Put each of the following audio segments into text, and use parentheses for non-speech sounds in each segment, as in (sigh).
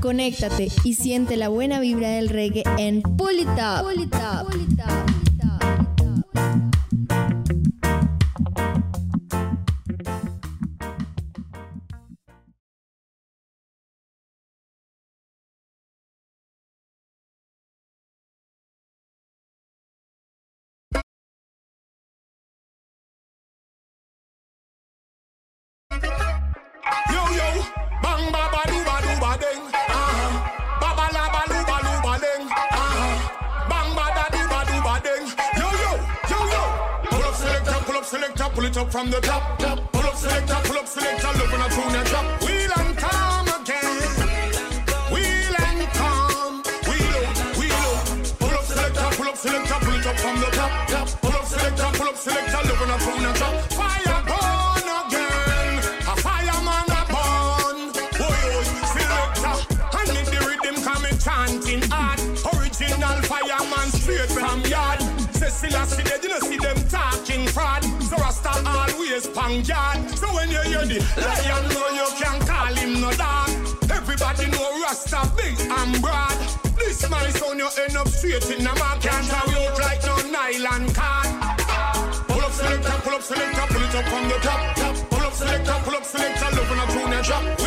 Conéctate y siente la buena vibra del reggae en Pull pull it up from the top. top. Pull up selector, pull up selector, love when I tune and drop. Wheel and calm again. Wheel and calm. Wheel out, wheel out. Pull up selector, pull up selector, pull it up from the top. top. Pull up selector, pull up selector, love when I tune and drop. Fire burn again. A fireman a burn. Boy, oh, selector. I need the rhythm coming chanting hard. Original fireman straight from yard. Cecilia see dead, always. So when you hear the lion, no you can call him no dog. Everybody know Rasta big and broad. This my son, you end up straight in the mark. Can't have out like no nylon card. Pull up selector, pull up selector, pull it up from the top. Pull up selector, pull up selector, when I tune and drop.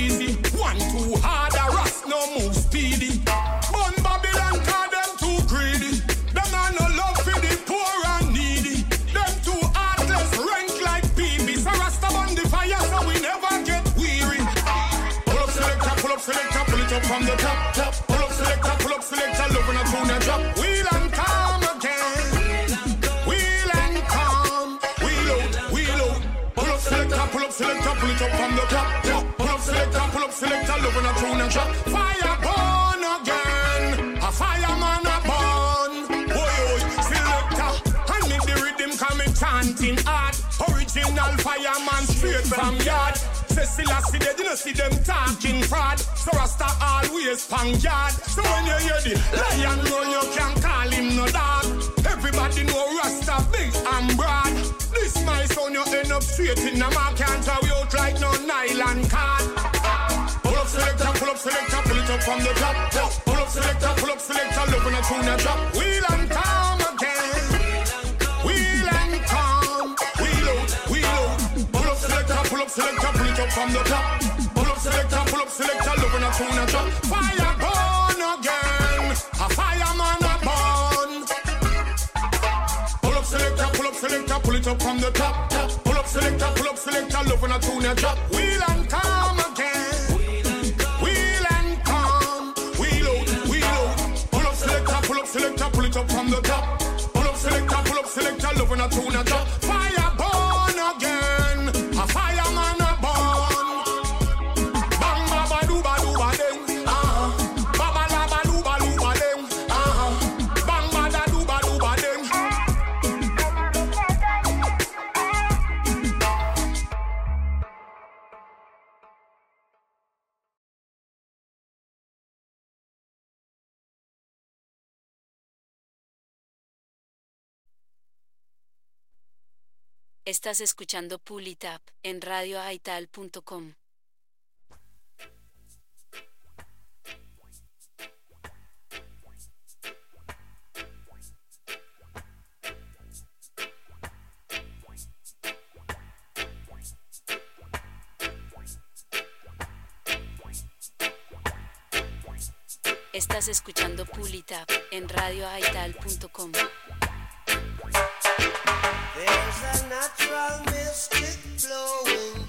easy. Love when I and drop. Fire burn again. A fireman a burn. Boy, oh, selector. I need the rhythm coming chanting hard. Original fireman straight from yard. Cecilia see they didn't see them talking fraud. So Rasta always pang yard. So when you hear the lion roar, you can call him no dog. Everybody know Rasta big and broad. This my son, you end up straight in the mark. Can't throw you out like no nylon card. Pull up selector, pull up selector, pull it up from the top. Pull up selector, pull up selector, love when I tune and drop. Wheel and calm again. Wheel and calm. Wheel out, wheel out. Pull up selector, pull up selector, pull it up from the top. Pull up selector, pull up selector, love when I tune and drop. Fire burn again. A fireman a burn. Pull up selector, pull up selector, pull it up from the top. Pull up selector, pull up selector, love when I tune and drop. Wheel and up from the top. Estás escuchando Pull It Up en radioaital.com. Estás escuchando Pull It Up en radioaital.com. There's a natural mystic flowing.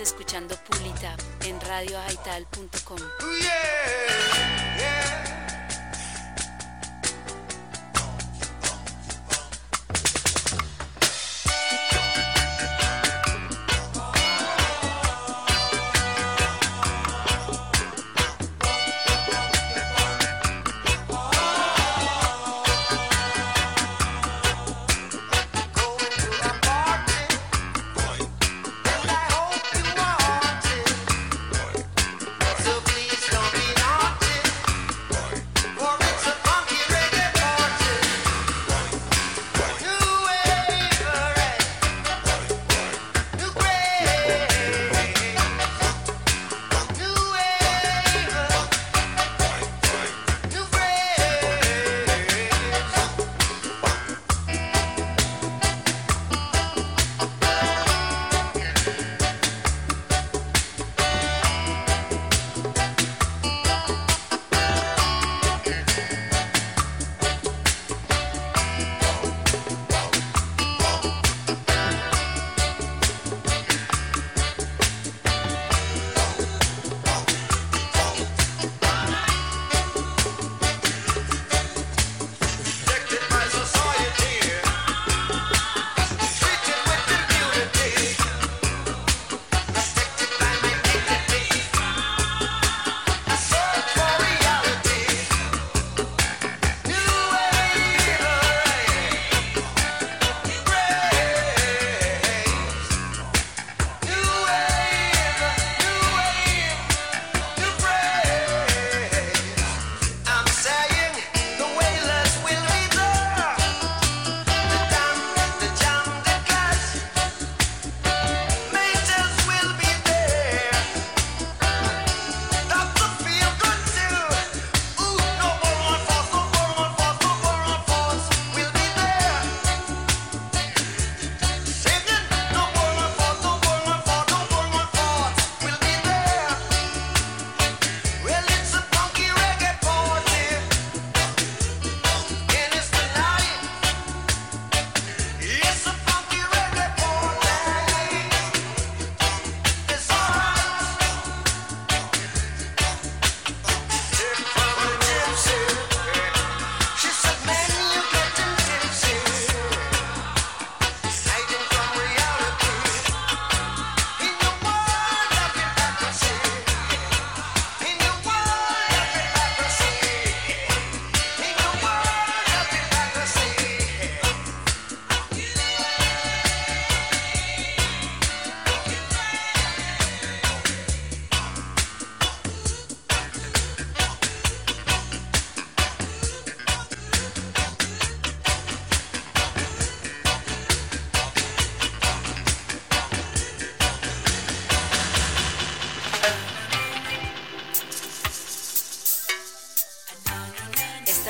Escuchando Pulita en radioaital.com.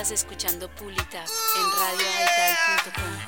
Estás escuchando Pulita en radioaital.com.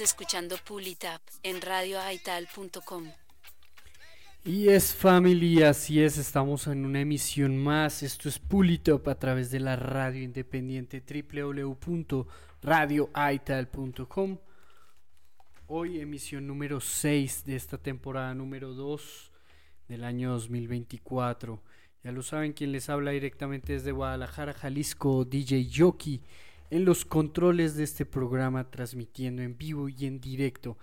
Escuchando Pulitap en radioaital.com. Y es family, así es, estamos en una emisión más. Esto es Pulitop a través de la radio independiente www.radioaital.com. Hoy emisión número 6 de esta temporada número 2 del año 2024. Ya lo saben, quien les habla directamente desde Guadalajara, Jalisco, DJ Yoki, en los controles de este programa, transmitiendo en vivo y en directo.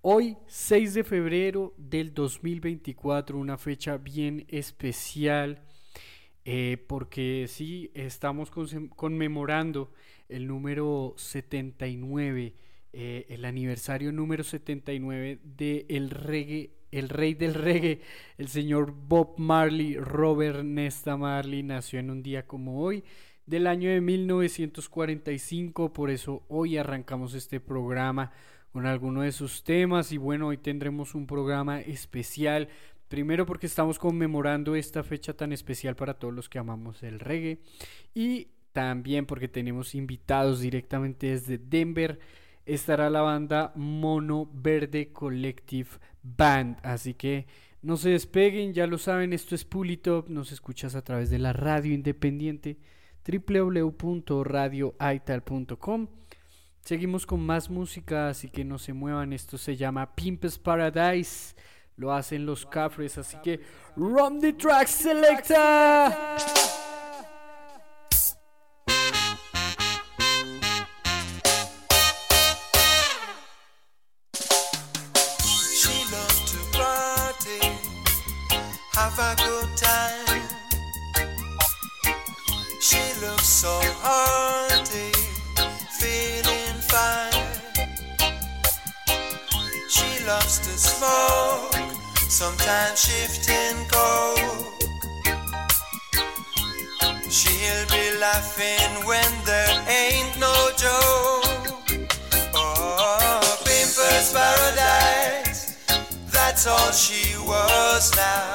Hoy, 6 de febrero del 2024, una fecha bien especial, eh, porque sí, estamos conmemorando el número 79, eh, el aniversario número 79 de el reggae, el rey del reggae, el señor Bob Marley, Robert Nesta Marley, nació en un día como hoy, del año de 1945, por eso hoy arrancamos este programa con alguno de sus temas y bueno, hoy tendremos un programa especial. Primero porque estamos conmemorando esta fecha tan especial para todos los que amamos el reggae y también porque tenemos invitados directamente desde Denver, estará la banda Mono Verde Collective Band. Así que no se despeguen, ya lo saben, esto es Pulitop, nos escuchas a través de la radio independiente www.radioaital.com. Seguimos con más música, así que no se muevan, esto se llama Pimp's Paradise, lo hacen los Cafres, así que Run the Track Selector. Sometimes shifting coke. She'll be laughing when there ain't no joke. Oh, Pimpers Paradise, that's all she was now.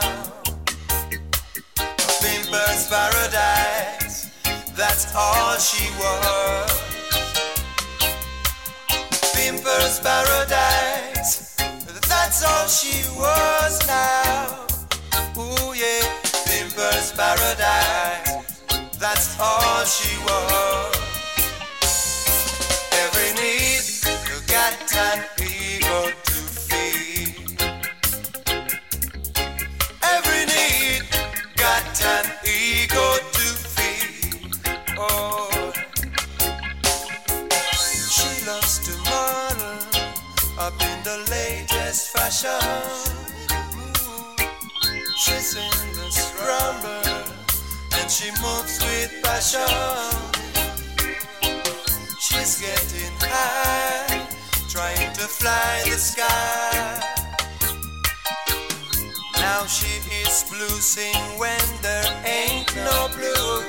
Pimpers Paradise, that's all she was. Pimpers Paradise, that's all she was now. Ooh yeah, Pimpers Paradise, that's all she was. Passion. She's getting high, trying to fly the sky. Now she is bluesing when there ain't no blue.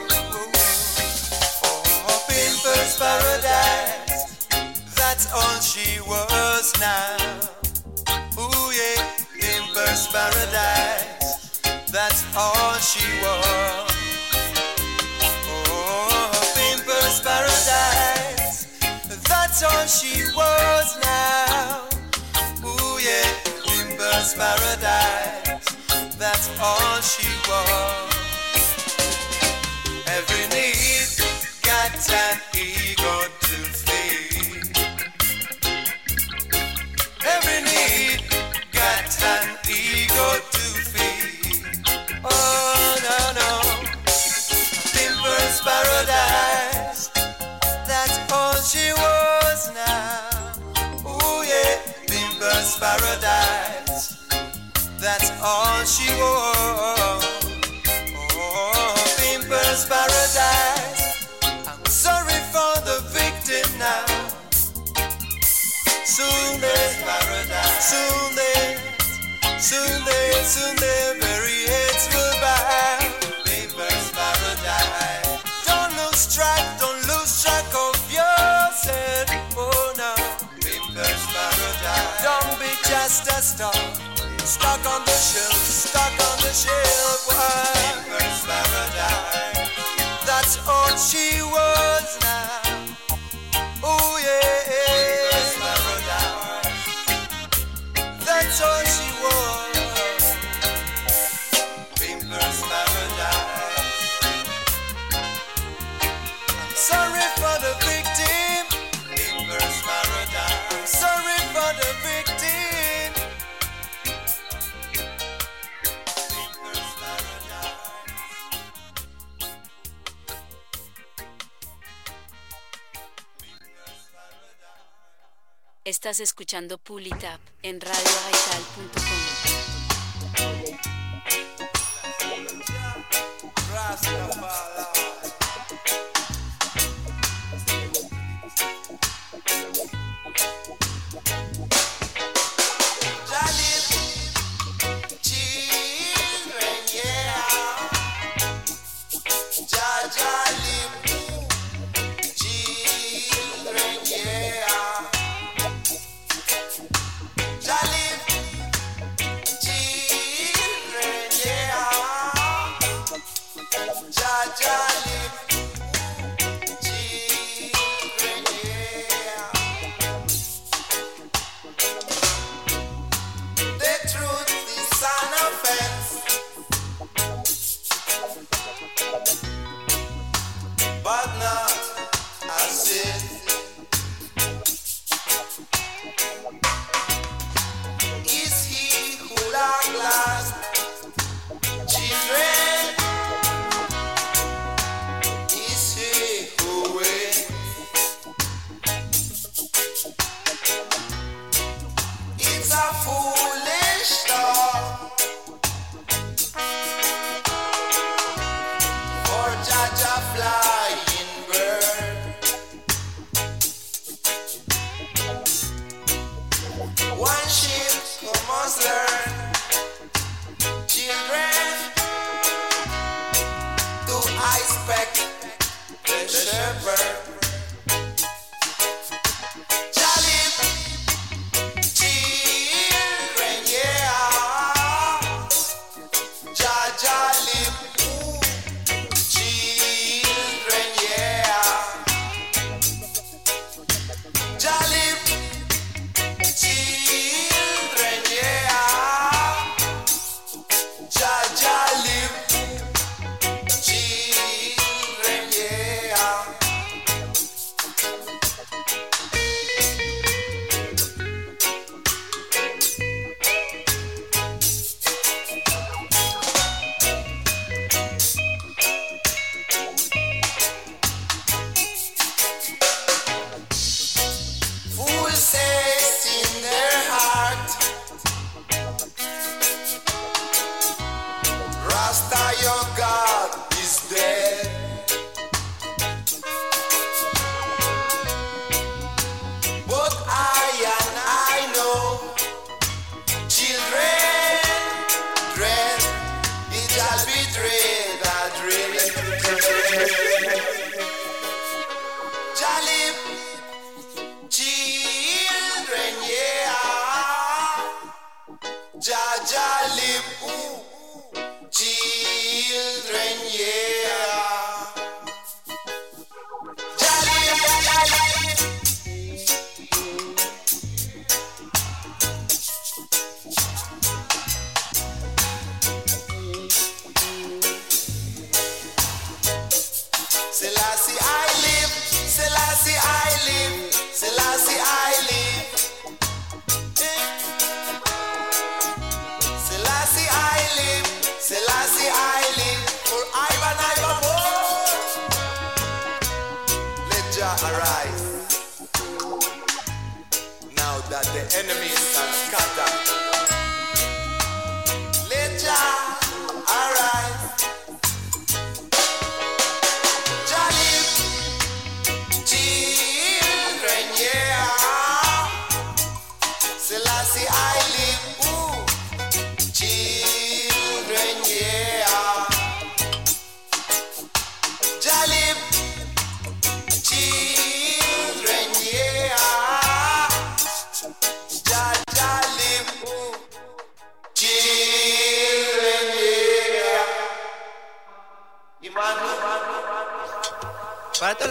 Oh, Pimpers Paradise, that's all she was now. Ooh yeah, Pimpers Paradise, that's all she was. All she was now. Ooh yeah, Pimpers Paradise, that's all she was. Every need got an ego that's all she was. Oh, Pimpers Paradise, I'm sorry for the victim now. Soon they paradise, soon they, soon they, soon they very heads will bow. Pimpers Paradise, don't lose track, don't lose track of yourself. Oh no, Pimpers Paradise, don't be just a star. Stuck on the shelf, stuck on the shelf. Pimpers Paradise, that's all she was Estás escuchando Pulitap en radioaital.com.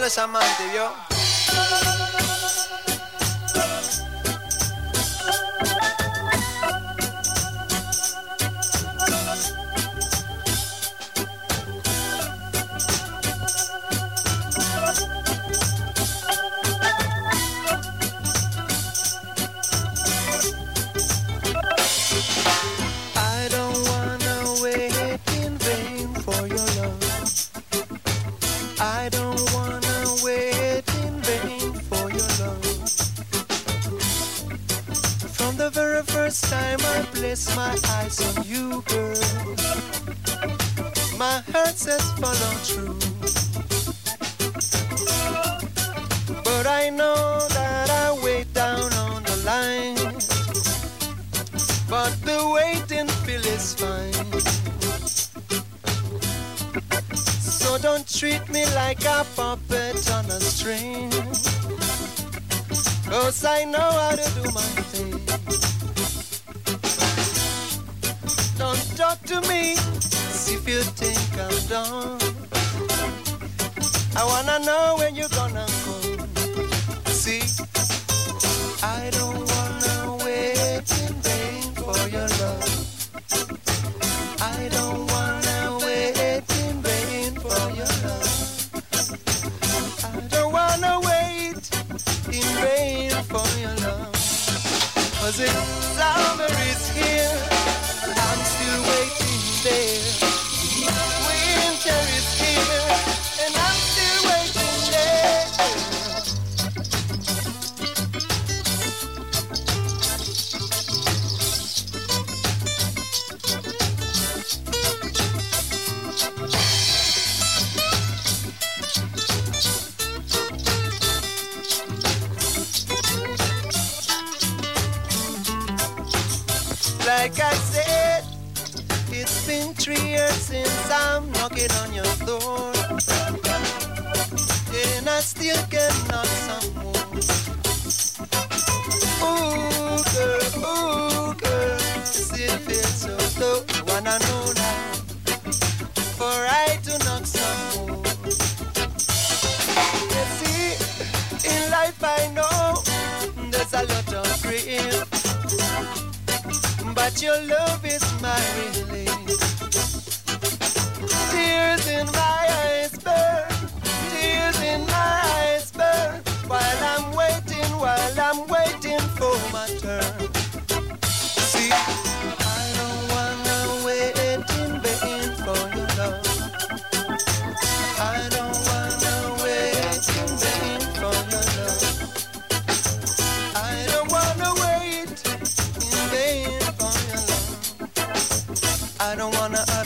Los amantes, ¿vio? I don't wanna,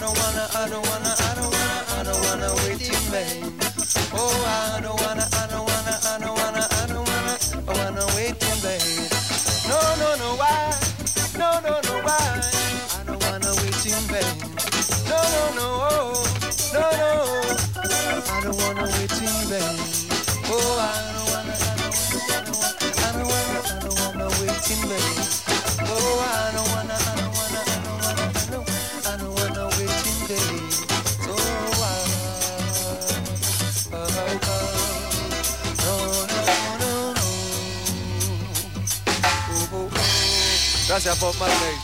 Gracias, Bob Marley.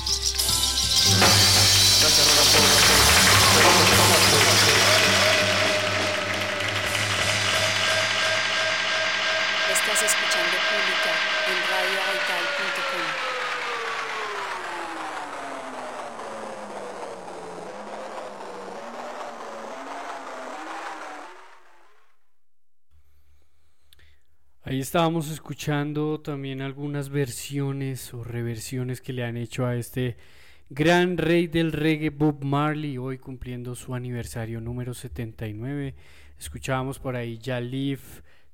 Estábamos escuchando también algunas versiones o reversiones que le han hecho a este gran rey del reggae Bob Marley, hoy cumpliendo su aniversario número 79. Escuchábamos por ahí Ya Live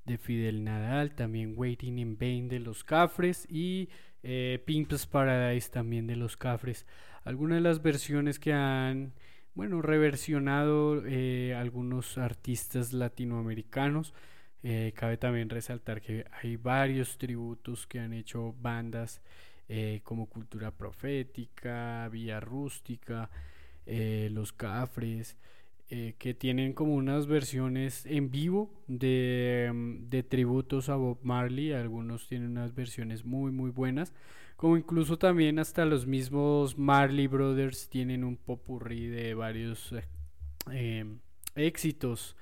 de Fidel Nadal, también Waiting in Vain de los Cafres y eh, Paradise también de los Cafres. Algunas de las versiones que han, bueno, reversionado eh, algunos artistas latinoamericanos. Eh, cabe también resaltar que hay varios tributos que han hecho bandas eh, como Cultura Profética, Vía Rústica, eh, Los Cafres, que tienen como unas versiones en vivo de, mm, de tributos a Bob Marley. Algunos tienen unas versiones muy muy buenas. Como incluso también hasta los mismos Marley Brothers tienen un popurrí de varios éxitos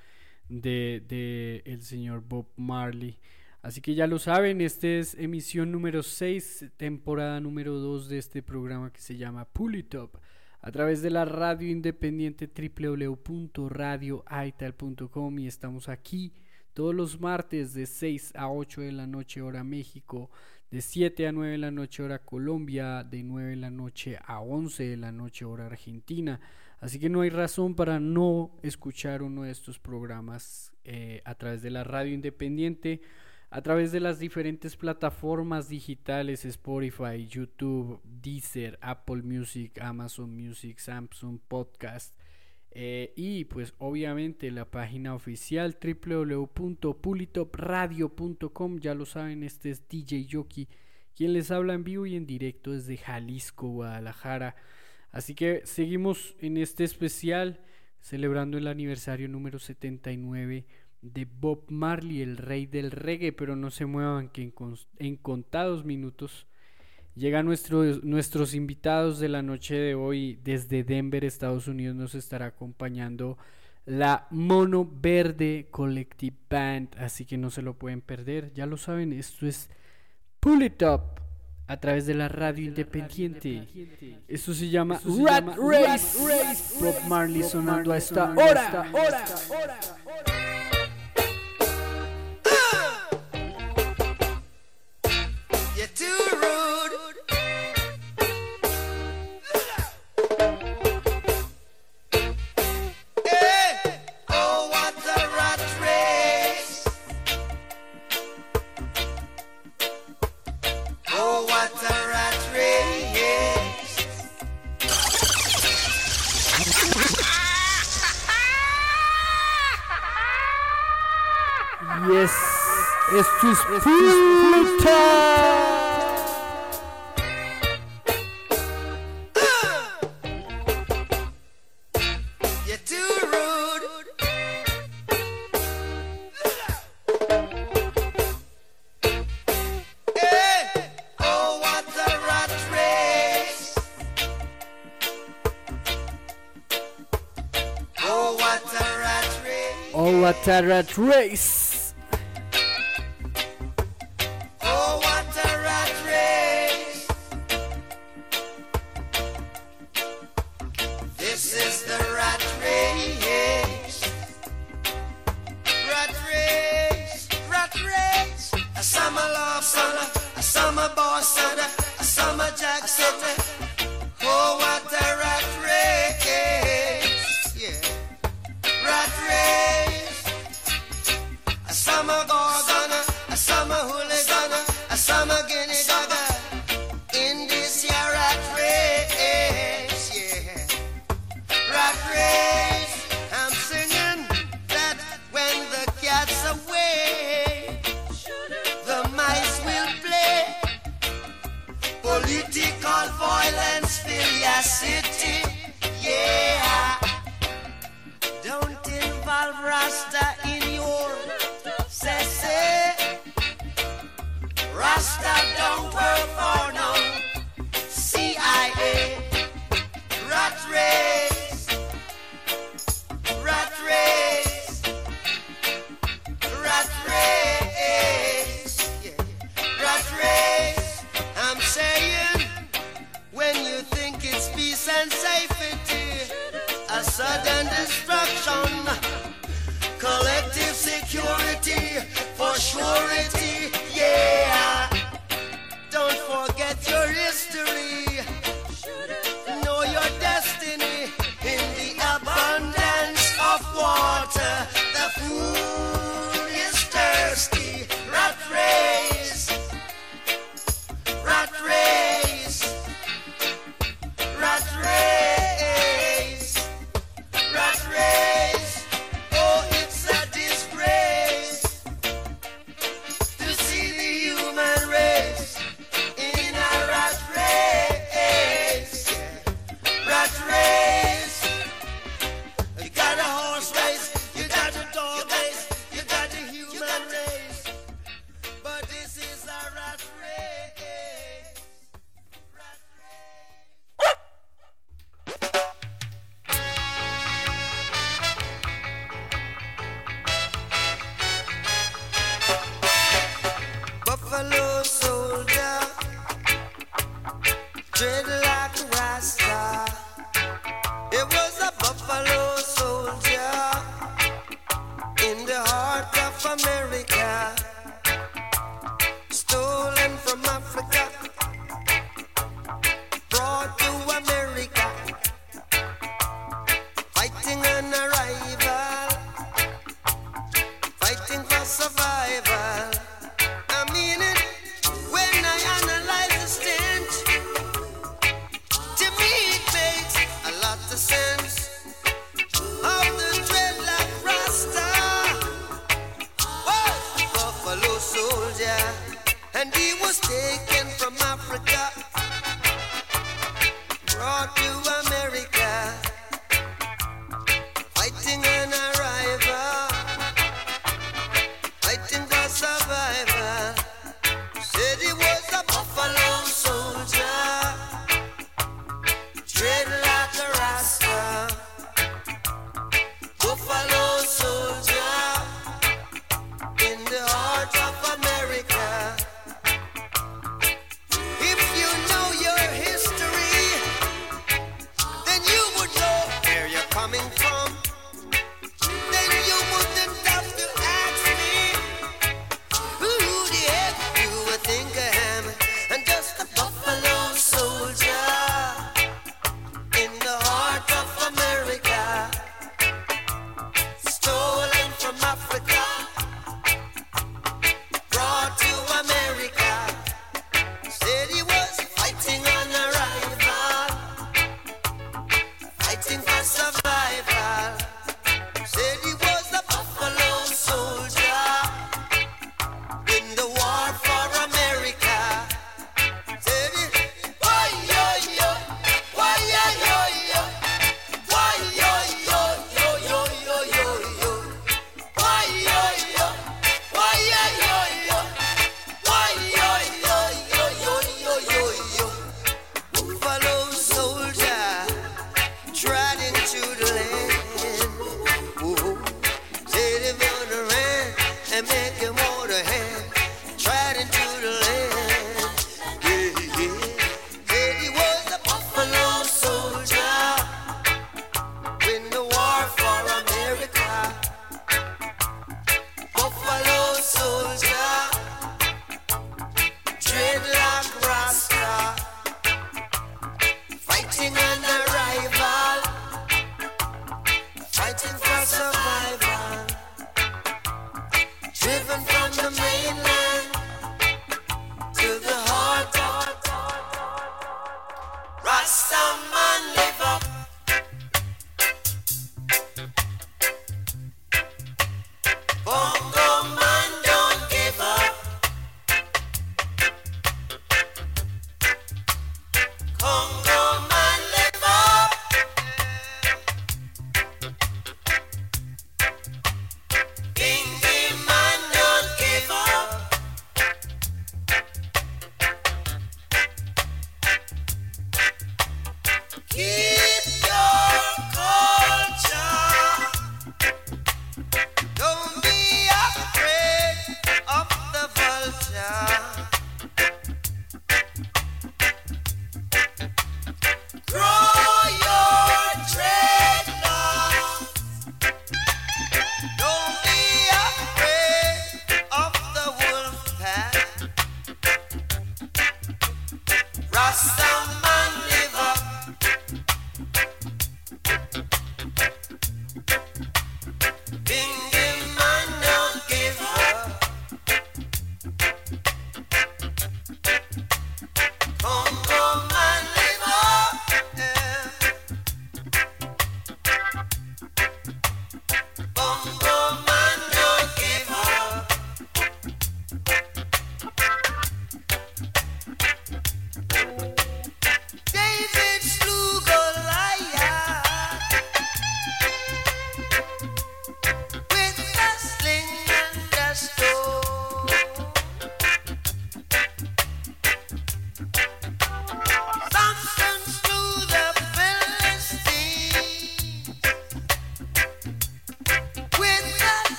de, de el señor Bob Marley. Así que ya lo saben, este es emisión número 6, temporada número 2 de este programa que se llama Pull It Up, a través de la radio independiente www.radioaital.com y estamos aquí todos los martes de 6 a 8 de la noche hora México, de 7 a 9 de la noche hora Colombia, de 9 de la noche a 11 de la noche hora Argentina. Así que no hay razón para no escuchar uno de estos programas eh, a través de la radio independiente, a través de las diferentes plataformas digitales, Spotify, YouTube, Deezer, Apple Music, Amazon Music, Samsung Podcast. eh, y pues obviamente la página oficial www.pulitopradio.com ya lo saben, este es DJ Yoki quien les habla en vivo y en directo desde Jalisco, Guadalajara. Así que seguimos en este especial celebrando el aniversario número 79 de Bob Marley, el rey del reggae, pero no se muevan que en, contados minutos llegan nuestros, nuestros invitados de la noche de hoy desde Denver, Estados Unidos, nos estará acompañando la Mono Verde Collective Band, así que no se lo pueden perder, ya lo saben, esto es Pull It Up a través de la radio independiente. Esto se llama Rat Race. Bob Marley sonando a esta hora. hora, hora. You're Oh, what a rat race.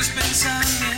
mis pensamientos.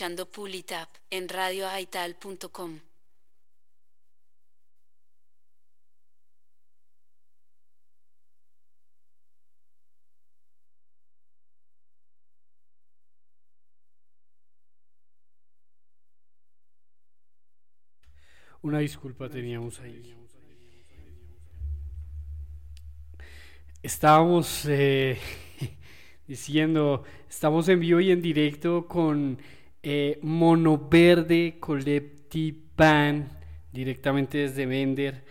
Escuchando Pulitap en radioaital.com. Una disculpa teníamos ahí. Estábamos eh, (laughs) diciendo, estamos en vivo y en directo con eh, Mono Verde Collective Band, directamente desde Vender,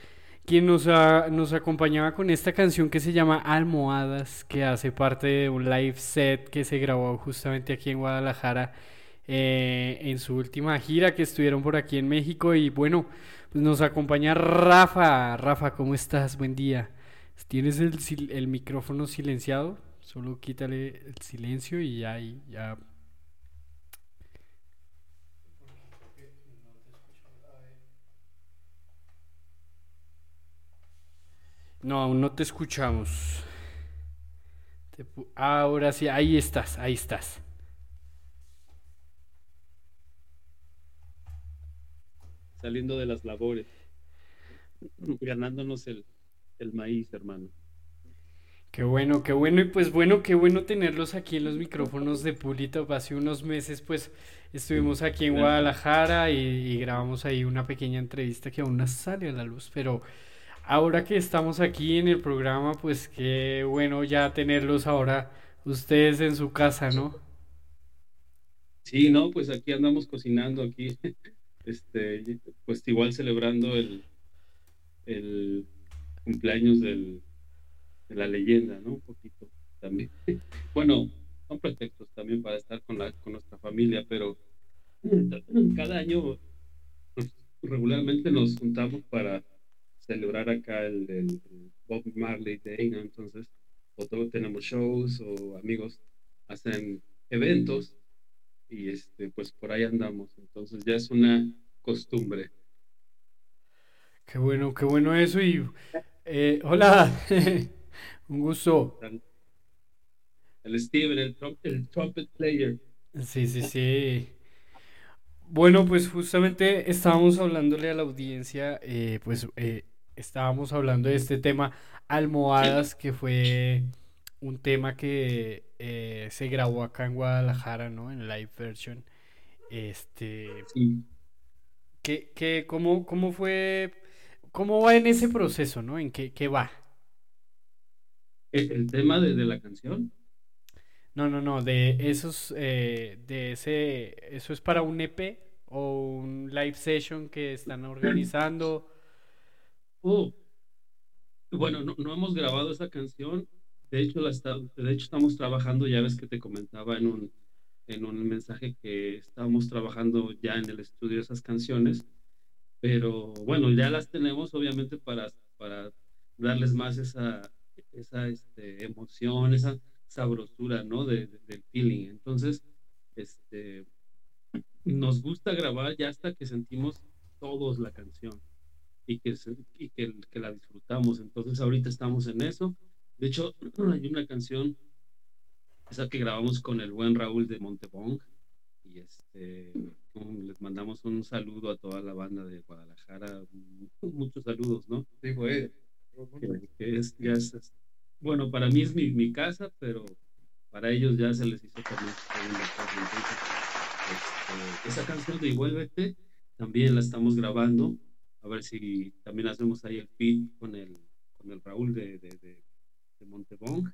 quien nos, ha- nos acompañaba con esta canción que se llama Almohadas, que hace parte de un live set que se grabó justamente aquí en Guadalajara eh, en su última gira que estuvieron por aquí en México y bueno, pues nos acompaña Rafa. Rafa, ¿cómo estás? Buen día. ¿Tienes el, el micrófono silenciado? Solo quítale el silencio y ya, y ya. No, aún no te escuchamos. Te Ahora sí, ahí estás, ahí estás. saliendo de las labores, ganándonos el, el maíz, hermano. Qué bueno, qué bueno, y pues bueno, qué bueno tenerlos aquí en los micrófonos de Pulitop. Hace unos meses, pues estuvimos aquí en. Guadalajara y, y grabamos ahí una pequeña entrevista que aún no sale a la luz, pero ahora que estamos aquí en el programa, pues qué bueno ya tenerlos ahora ustedes en su casa, ¿no? Sí, no, pues aquí andamos cocinando aquí, (laughs) este, pues igual celebrando el, el cumpleaños de la leyenda, ¿no? Un poquito también. (laughs) Bueno, son pretextos también para estar con la, con nuestra familia, pero cada año pues, regularmente nos juntamos para celebrar acá el, el- Bob Marley Day, ¿no? Entonces, o todos tenemos shows o amigos hacen eventos y este pues por ahí andamos entonces ya es una costumbre Qué bueno, qué bueno eso y eh, hola, (laughs) un gusto. el Steven el, trum- el trumpet player Sí, sí, sí. Bueno, pues justamente estábamos hablándole a la audiencia, eh, pues eh, estábamos hablando de este tema almohadas, que fue un tema que eh, se grabó acá en Guadalajara, ¿no? En live version. Este, sí ¿qué, qué- cómo, cómo fue, cómo va en ese proceso, ¿no? ¿En qué, qué va? el, el tema de, de la canción No, no, no, de esos, eh, de ese, ¿eso es para un EP o un live session que están (clears throat) organizando? Oh, bueno no, hemos grabado esa canción. De hecho la de hecho estamos trabajando ya ves que te comentaba en un en un mensaje que estábamos trabajando ya en el estudio esas canciones. Pero bueno ya las tenemos obviamente para para darles más esa esa este, emoción esa sabrosura no de- del feeling. Entonces este nos gusta grabar ya hasta que sentimos todos la canción y que, se- y que, que la disfrutamos. Entonces ahorita estamos en eso. De hecho, (clears throat) hay una canción, esa que grabamos con el buen Raúl de Montebong. Y este, les mandamos un saludo a toda la banda de Guadalajara. Muchos saludos, ¿no? Sí, pues. que, que es, ya es- es- bueno, para mí es mi, mi casa, pero para ellos ya se les hizo también. Entonces, este, esa canción de Igualvete también la estamos grabando. A ver si también hacemos ahí el feed con el, con el Raúl de, de, de, de Montebong.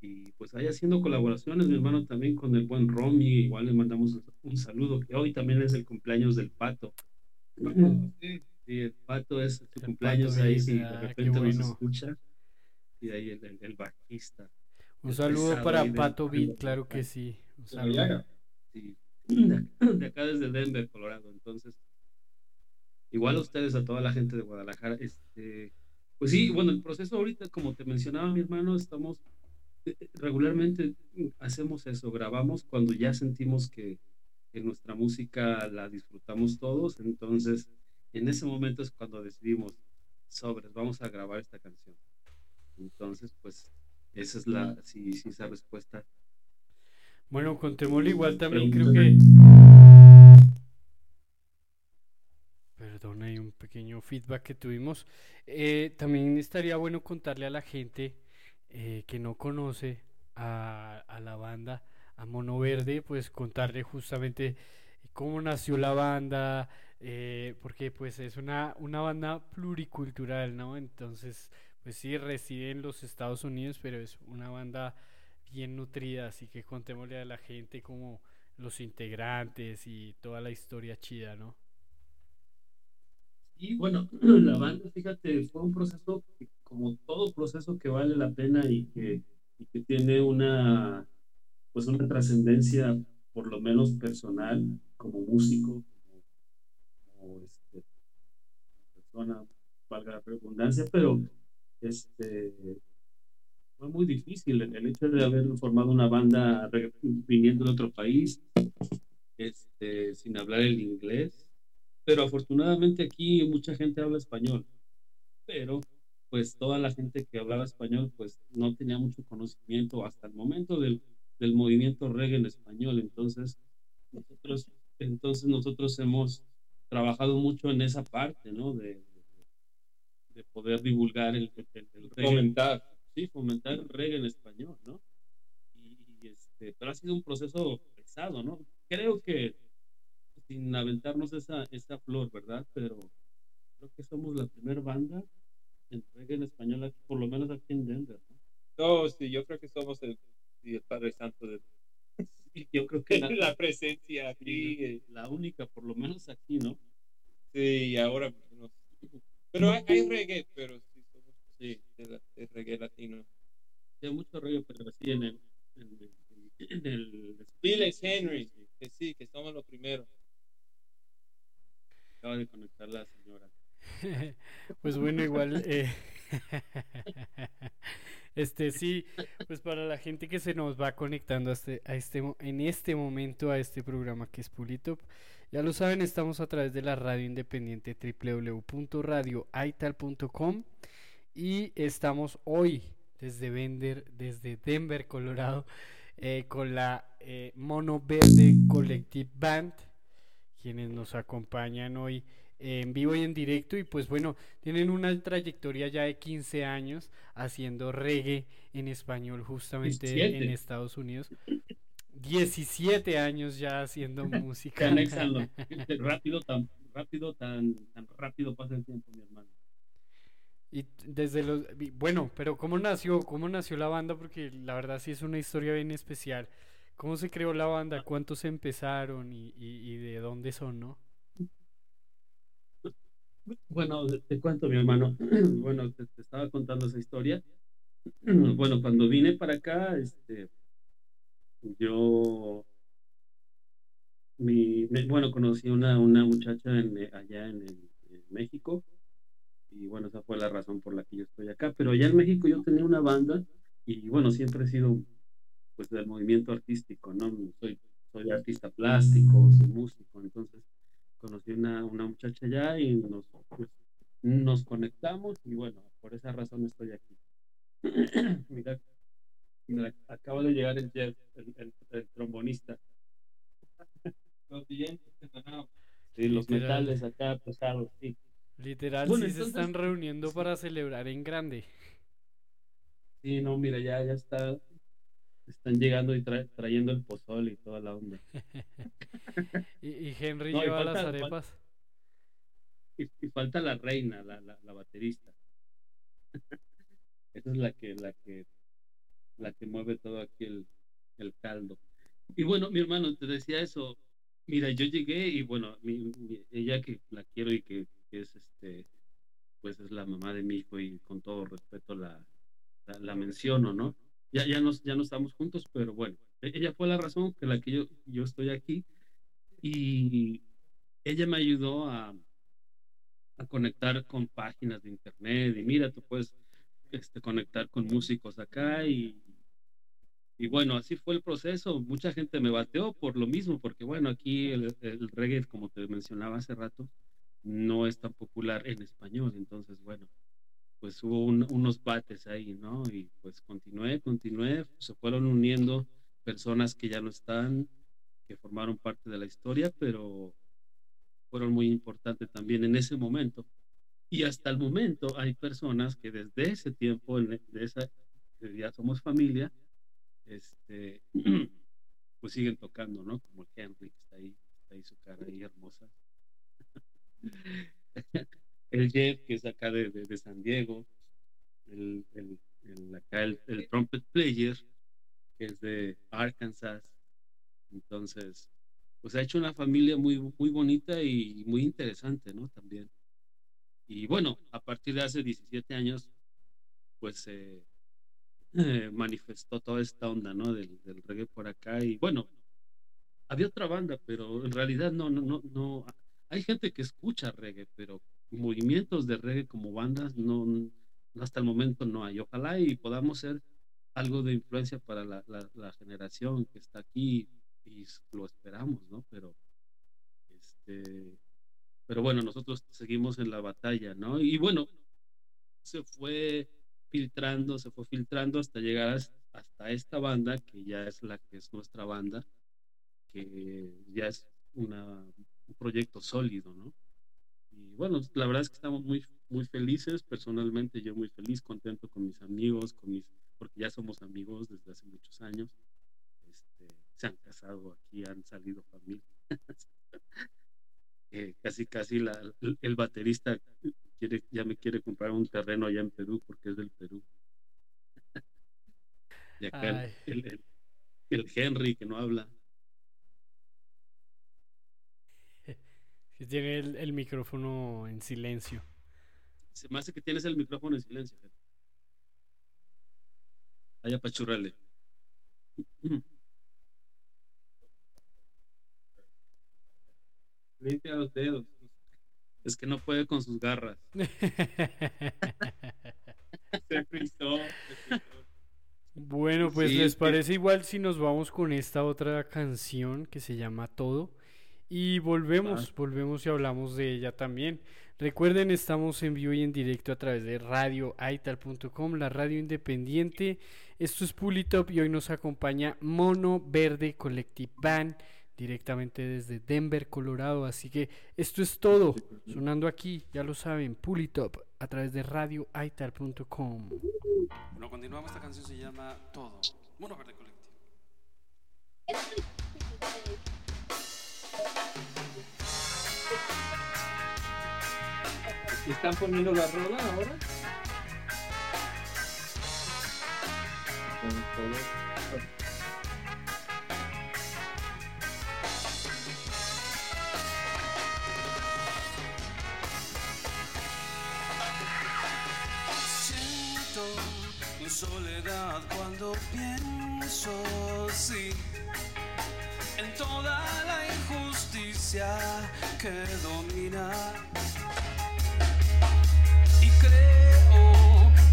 Y pues ahí haciendo colaboraciones, mi hermano también con el buen Romy. Igual le mandamos un, saludo, que hoy también es el cumpleaños del pato. Sí. Sí, el pato es su El cumpleaños ahí, si ah, de qué repente nos bueno. escucha. Y ahí el, el, el bajista. Un saludo para Pato Beat, claro que sí. Un saludo. Sí, (clears throat) de acá desde Denver, Colorado. Entonces, igual a ustedes, a toda la gente de Guadalajara. Este, pues sí, bueno, el proceso ahorita, como te mencionaba mi hermano, estamos eh, regularmente hacemos eso, grabamos cuando ya sentimos que, que nuestra música la disfrutamos todos, entonces en ese momento es cuando decidimos sobres, vamos a grabar esta canción. Entonces, pues esa es la, sí, sí, esa respuesta. Bueno, con Temol igual también creo que... Perdón, hay un pequeño feedback que tuvimos. Eh, también estaría bueno contarle a la gente eh, que no conoce a, a la banda, a Mono Verde, pues contarle justamente cómo nació la banda, eh, porque pues es una, una banda pluricultural, ¿no? Entonces, pues sí, reside en los Estados Unidos, pero es una banda bien nutrida, así que contémosle a la gente como los integrantes y toda la historia chida, ¿no? Y bueno, (clears throat) la banda, fíjate, fue un proceso, como todo proceso que vale la pena y que, que tiene una, pues una trascendencia, por lo menos personal, como músico, como, este, persona, valga la redundancia, pero este, fue muy difícil el, hecho de haber formado una banda viniendo de otro país, este, sin hablar el inglés pero afortunadamente aquí mucha gente habla español, pero pues toda la gente que hablaba español pues no tenía mucho conocimiento hasta el momento del, del movimiento reggae en español, entonces nosotros, entonces nosotros hemos trabajado mucho en esa parte, ¿no? De, de poder divulgar el, el, el reggae. Fomentar. Sí, fomentar el reggae en español, ¿no? Y, y, este, pero ha sido un proceso pesado, ¿no? Creo que sin aventarnos esa, esa flor, ¿verdad? Pero creo que somos la primera banda en reggae en español, aquí, por lo menos aquí en Denver, ¿no? No, sí, yo creo que somos el, sí, el Padre Santo de yo creo que (laughs) la, la presencia aquí. eh, la única, por lo menos aquí, ¿no? Sí, ahora. no. Pero hay, hay reggae, pero sí, somos Sí, de, la- de reggae latino. hay mucho reggae, pero así en el... En el, en el Bill Henry, que sí, que somos los primeros. Acaba de conectar la señora. (laughs) Pues bueno, igual, eh, (laughs) este sí, pues para la gente que se nos va conectando a este, a este, en este momento a este programa que es Pulitop, ya lo saben, estamos a través de la radio independiente www.radioaital.com y estamos hoy desde Denver, desde Denver, Colorado, eh, con la eh, Mono Verde Collective Band, quienes nos acompañan hoy en vivo y en directo y pues bueno, tienen una trayectoria ya de 15 años haciendo reggae en español justamente 17. en Estados Unidos. 17 años ya haciendo (laughs) música. (laughs) rápido, tan rápido, tan, tan rápido pasa el tiempo, mi hermano. Y desde los bueno, pero cómo nació, cómo nació la banda porque la verdad sí es una historia bien especial. ¿Cómo se creó la banda? ¿Cuántos empezaron y, de dónde son, no? Bueno, te, cuento, mi hermano. (clears throat) Bueno, te, estaba contando esa historia. (clears throat) Bueno, cuando vine para acá, este, yo, mi, me- bueno, conocí una, una muchacha en, allá en México y bueno, esa fue la razón por la que yo estoy acá. Pero allá en México yo tenía una banda y bueno, siempre he sido pues del movimiento artístico, ¿no? Soy, soy artista plástico, soy músico, entonces conocí una, una muchacha allá y nos, pues, nos conectamos y bueno, por esa razón estoy aquí. (clears throat) mira, mira, acaba de llegar el Jeff, el, el- el trombonista. Los dientes, Sí, los Literal. metales acá pesados, sí. Literal, Bueno, sí se están reuniendo para celebrar en grande. Sí, no, mira, ya, ya está. Están llegando y tra- trayendo el pozole y toda la onda. (laughs) Y, y Henry No, y lleva falta- las falta- arepas. Y, y falta la reina, la, la, la baterista. (laughs) Esa es la que, la que, la que mueve todo aquí el, el caldo. Y bueno, mi hermano, te decía eso. Mira, yo llegué y bueno, mi- mi- ella que la quiero y que, que es este, pues es la mamá de mi hijo y con todo respeto la, la, la menciono, ¿no? Ya, ya, nos, ya no estamos juntos, pero bueno, e- ella fue la razón que la que yo, yo estoy aquí y ella me ayudó a, a conectar con páginas de internet y mira, tú puedes este, conectar con músicos acá y, y bueno, así fue el proceso. Mucha gente me bateó por lo mismo, porque bueno, aquí el, el reggae, como te mencionaba hace rato, no es tan popular en español, entonces bueno, pues hubo un- unos bates ahí, ¿no? Y pues continué, continué, se fueron uniendo personas que ya no están, que formaron parte de la historia, pero fueron muy importantes también en ese momento. Y hasta el momento hay personas que desde ese tiempo, en, de esa, ya somos familia, este, (clears throat) pues siguen tocando, ¿no? Como el Henry, que está ahí, está ahí su cara ahí hermosa. (laughs) el Jeff, que es acá de, San Diego, el, el, acá el trumpet player, que es de Arkansas. Entonces, pues ha hecho una familia muy, muy bonita y muy interesante, ¿no? También. Y bueno, a partir de hace 17 años, pues se eh, manifestó toda esta onda, ¿no? Del, del reggae por acá. Y bueno, había otra banda, pero en realidad no, no, no, no. Hay gente que escucha reggae, pero movimientos de reggae como bandas, no, hasta el momento no hay. Ojalá y podamos ser algo de influencia para la, la, la generación que está aquí y lo esperamos, ¿no? Pero, este, pero bueno, nosotros seguimos en la batalla, ¿no? Y bueno, se fue filtrando, se fue filtrando hasta llegar as- hasta esta banda, que ya es la que es nuestra banda, que ya es una, un proyecto sólido, ¿no? Y bueno, la verdad es que estamos muy, muy felices, personalmente yo muy feliz, contento con mis amigos, con mis, porque ya somos amigos desde hace muchos años, este, se han casado aquí, han salido familias. (laughs) Eh, casi, casi la, el, baterista quiere, ya me quiere comprar un terreno allá en Perú porque es del Perú. (laughs) Y acá el Henry que no habla. Que tiene el, el micrófono en silencio. Se me hace que tienes el micrófono en silencio. Allá pachurrale. limpia (clears throat) los dedos. Es que no puede con sus garras. (laughs) Se frizó. Bueno, pues Sí, les que- parece igual si nos vamos con esta otra canción que se llama Todo y volvemos, volvemos y hablamos de ella también. Recuerden, estamos en vivo y en directo a través de radioaital.com, la radio independiente. Esto es Pulitop y hoy nos acompaña Mono Verde Collective Band directamente desde Denver, Colorado. Así que esto es todo, sonando aquí, ya lo saben, Pulitop a través de radioaital.com. Bueno, continuamos. Esta canción se llama Todo. Mono Verde Colectivo. ¿Están poniendo la rola ahora? Siento mi soledad cuando pienso sí en toda la injusticia que domina.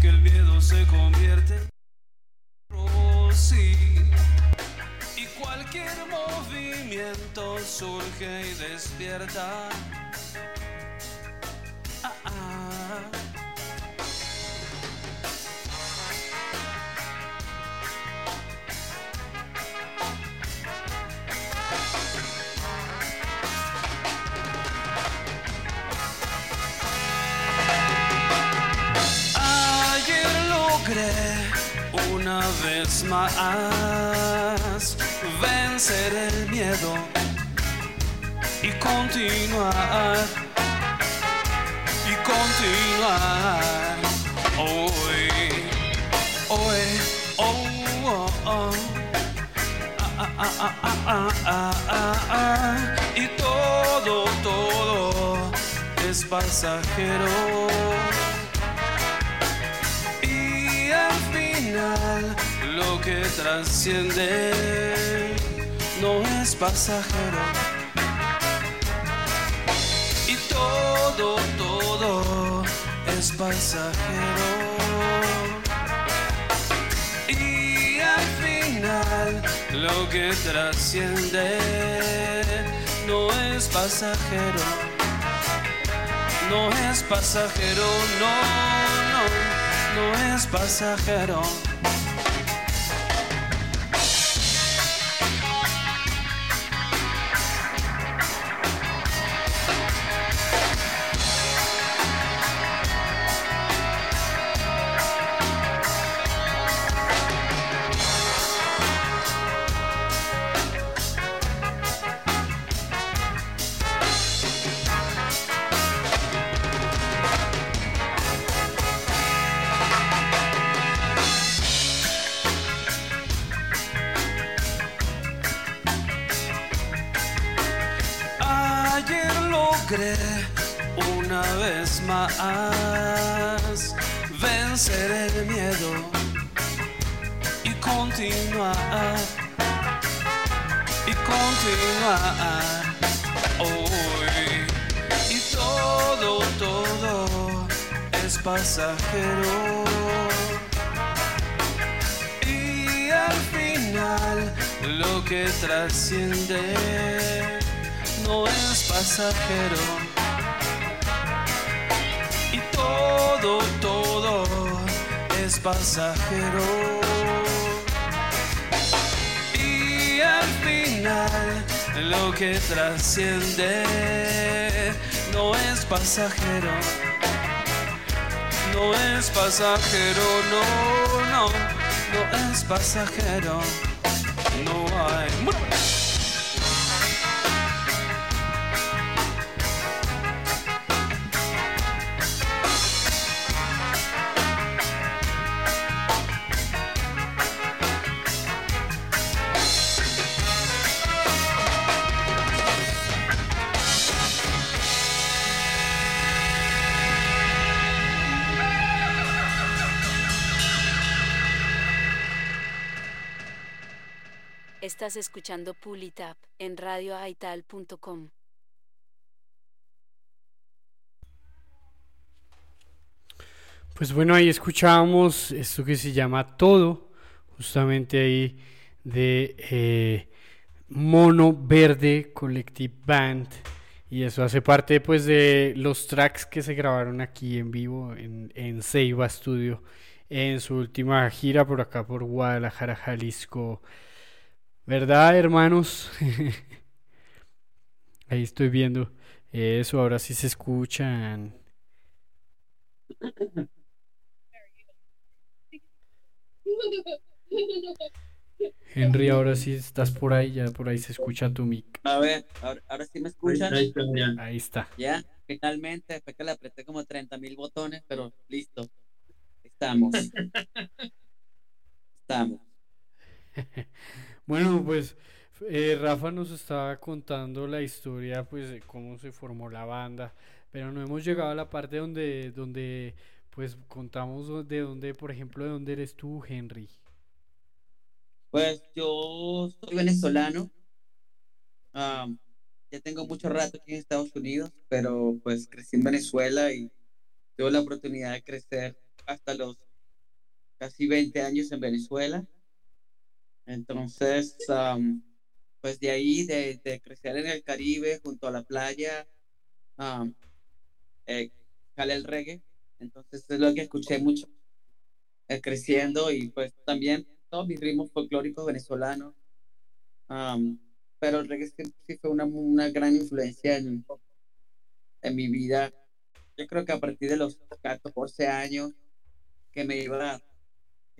Que el miedo se convierte en sí. y cualquier movimiento surge y despierta. Una vez más. Vencer el miedo y continuar y continuar. Hoy hoy oh, oh, oh. Y todo todo es pasajero lo que trasciende no es pasajero. Y todo, todo es pasajero. Y al final lo que trasciende no es pasajero. No es pasajero, no, no, no es pasajero. Pasajero. Y al final lo que trasciende no es pasajero. No es pasajero no, no, no es pasajero Estás escuchando Pull It Up en radioaital.com. Pues bueno, ahí escuchábamos esto que se llama Todo, justamente ahí de eh, Mono Verde Collective Band. Y eso hace parte pues de los tracks que se grabaron aquí en vivo en, en Ceiba Studio en su última gira por acá por Guadalajara, Jalisco. ¿Verdad, hermanos? (laughs) Ahí estoy viendo eso, ahora sí se escuchan. Henry, ahora sí estás por ahí, ya por ahí se escucha tu mic. A ver, ahora, ahora sí me escuchan. Ahí está, ya. Ahí está. Ya, finalmente, después que le apreté como 30 mil botones, pero listo. Estamos. (laughs) Estamos. (laughs) Bueno, pues eh, Rafa nos estaba contando la historia, pues, de cómo se formó la banda, pero no hemos llegado a la parte donde, donde, pues, contamos de dónde, por ejemplo, de dónde eres tú, Henry. Pues yo soy venezolano. Ah, ya tengo mucho rato aquí en Estados Unidos, pero pues crecí en Venezuela y tuve la oportunidad de crecer hasta los casi 20 años en Venezuela. Entonces, am, pues de ahí, de, crecer en el Caribe, junto a la playa, am, eh, jale el reggae. Entonces es lo que escuché mucho eh, creciendo y pues también todos mis ritmos folclóricos venezolanos. am, pero el reggae sí fue una, una gran influencia en, en mi vida. Yo creo que a partir de los 14 años que me iba,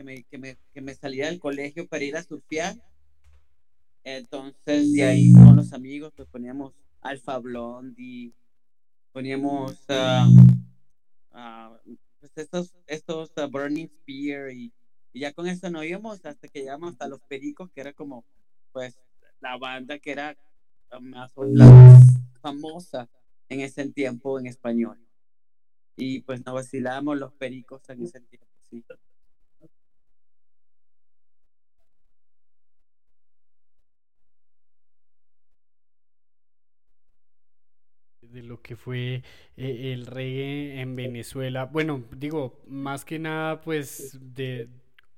que me, que me, que me salía del colegio para ir a surfear, entonces de ahí con los amigos pues poníamos Alfa Blondie, poníamos ah, ah, pues estos, estos ah, Burning Spear y, ya con eso nos íbamos hasta que llegamos hasta Los Pericos, que era como pues la banda que era más la más famosa en ese tiempo en español. Y pues nos vacilábamos Los Pericos en ese tiempo, sí. De lo que fue eh, el reggae en Venezuela. Bueno, digo, más que nada, pues, de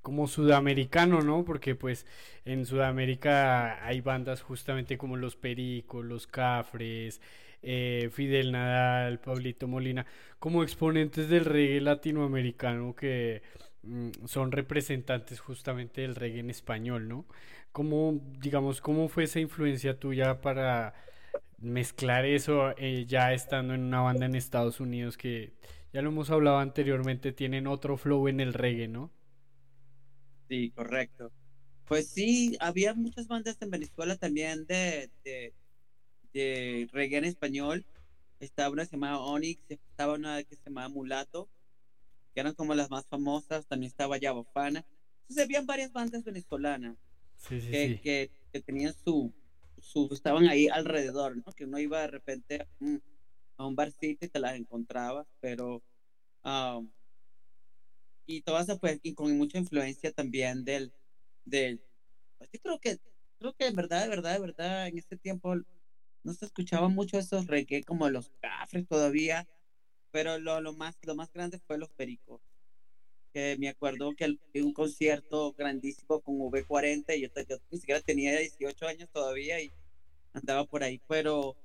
como sudamericano, ¿no? Porque pues en Sudamérica hay bandas justamente como Los Pericos, Los Cafres, eh, Fidel Nadal, Pablito Molina, como exponentes del reggae latinoamericano que mm, son representantes justamente del reggae en español, ¿no? ¿Cómo, digamos, cómo fue esa influencia tuya para mezclar eso eh, ya estando en una banda en Estados Unidos que ya lo hemos hablado anteriormente, tienen otro flow en el reggae, ¿no? Sí, correcto. Pues sí, había muchas bandas en Venezuela también de, de, de reggae en español. Estaba una que se llamaba Onyx, estaba una que se llamaba Mulato, que eran como las más famosas. También estaba Yabofana. Entonces habían varias bandas venezolanas Sí, sí, que, sí. que, que tenían su, su, estaban ahí alrededor, ¿no? Que uno iba de repente a un barcito y te las encontrabas, pero um, y todas pues y con mucha influencia también del del pues, yo creo que creo que de verdad de verdad de verdad en este tiempo no se escuchaba mucho esos reggae como los cafres todavía pero lo, lo más lo más grande fue los pericos que me acuerdo que un concierto grandísimo con V40 y yo, yo ni siquiera tenía 18 años todavía y andaba por ahí pero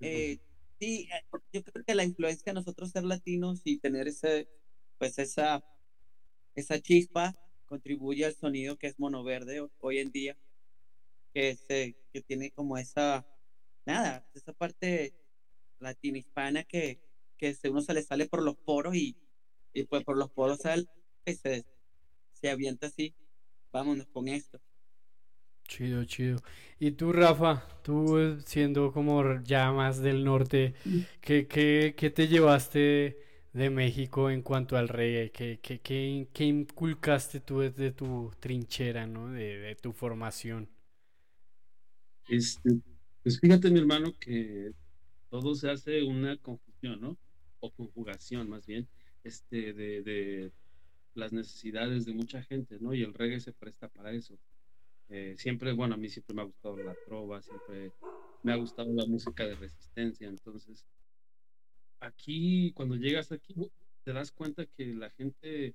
eh, sí eh, yo creo que la influencia de nosotros ser latinos y tener ese pues esa esa chispa contribuye al sonido que es monoverde ho- hoy en día, que, se, que tiene como esa, nada, esa parte latina hispana que, que uno se le sale por los poros y, y pues por los poros sal, se, se avienta así, vámonos con esto. Chido, chido. Y tú, Rafa, tú eh, siendo como ya más del norte, ¿qué, qué, qué te llevaste de México en cuanto al reggae? ¿Qué, qué, qué, qué inculcaste tú desde tu trinchera, ¿no? De, de tu formación. Este, pues fíjate, mi hermano, que todo se hace una confusión, ¿no? O conjugación, más bien, este, de, de las necesidades de mucha gente, ¿no? Y el reggae se presta para eso. Eh, siempre, bueno, a mí siempre me ha gustado la trova, siempre me ha gustado la música de resistencia, entonces aquí, cuando llegas aquí, te das cuenta que la gente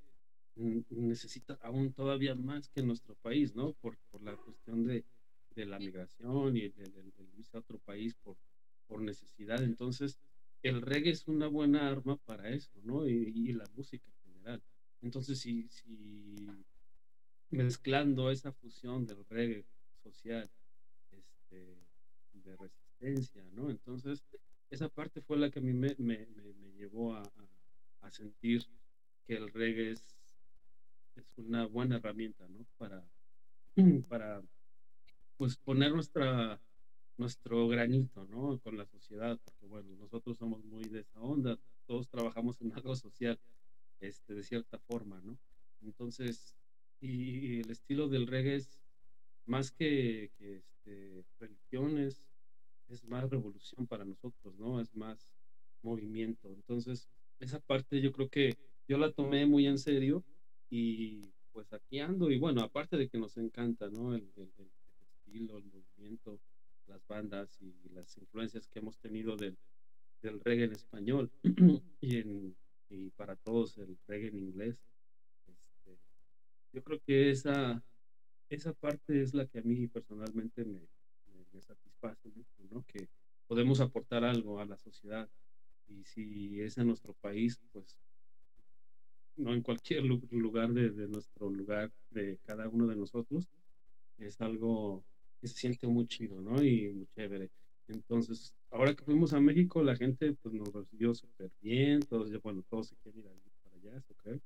necesita aún todavía más que en nuestro país, ¿no? Por, la cuestión de, la migración y el, irse a otro país por, necesidad. Entonces, el reggae es una buena arma para eso, ¿no? Y la música en general. Entonces, si, si mezclando esa fusión del reggae social, este, de resistencia, ¿no? Entonces, esa parte fue la que a mí me, me, me- me llevó a, a- sentir que el reggae es, es una buena herramienta, ¿no? Para, (clears throat) para pues poner nuestra nuestro granito, ¿no? Con la sociedad, porque bueno, nosotros somos muy de esa onda, todos trabajamos en (laughs) algo social, este, de cierta forma, ¿no? Entonces, y, el estilo del reggae es más que, que este, religión, es, más revolución para nosotros, ¿no? Es más movimiento. Entonces, esa parte yo creo que yo la tomé muy en serio y pues aquí ando y bueno, aparte de que nos encanta, ¿no? El estilo, el movimiento, las bandas y las influencias que hemos tenido del, del reggae en español (clears throat) y, en, y para todos el reggae en inglés. Este, yo creo que esa, esa parte es la que a mí personalmente me, me, me satisface, ¿no? Que podemos aportar algo a la sociedad y si es en nuestro país, pues no en cualquier lu- lugar de, de nuestro lugar, de cada uno de nosotros, es algo que se siente muy chido, ¿no? Y muy chévere. Entonces, ahora que fuimos a México, la gente pues nos recibió súper bien, todos, bueno, todos se quieren ir para allá, eso creo.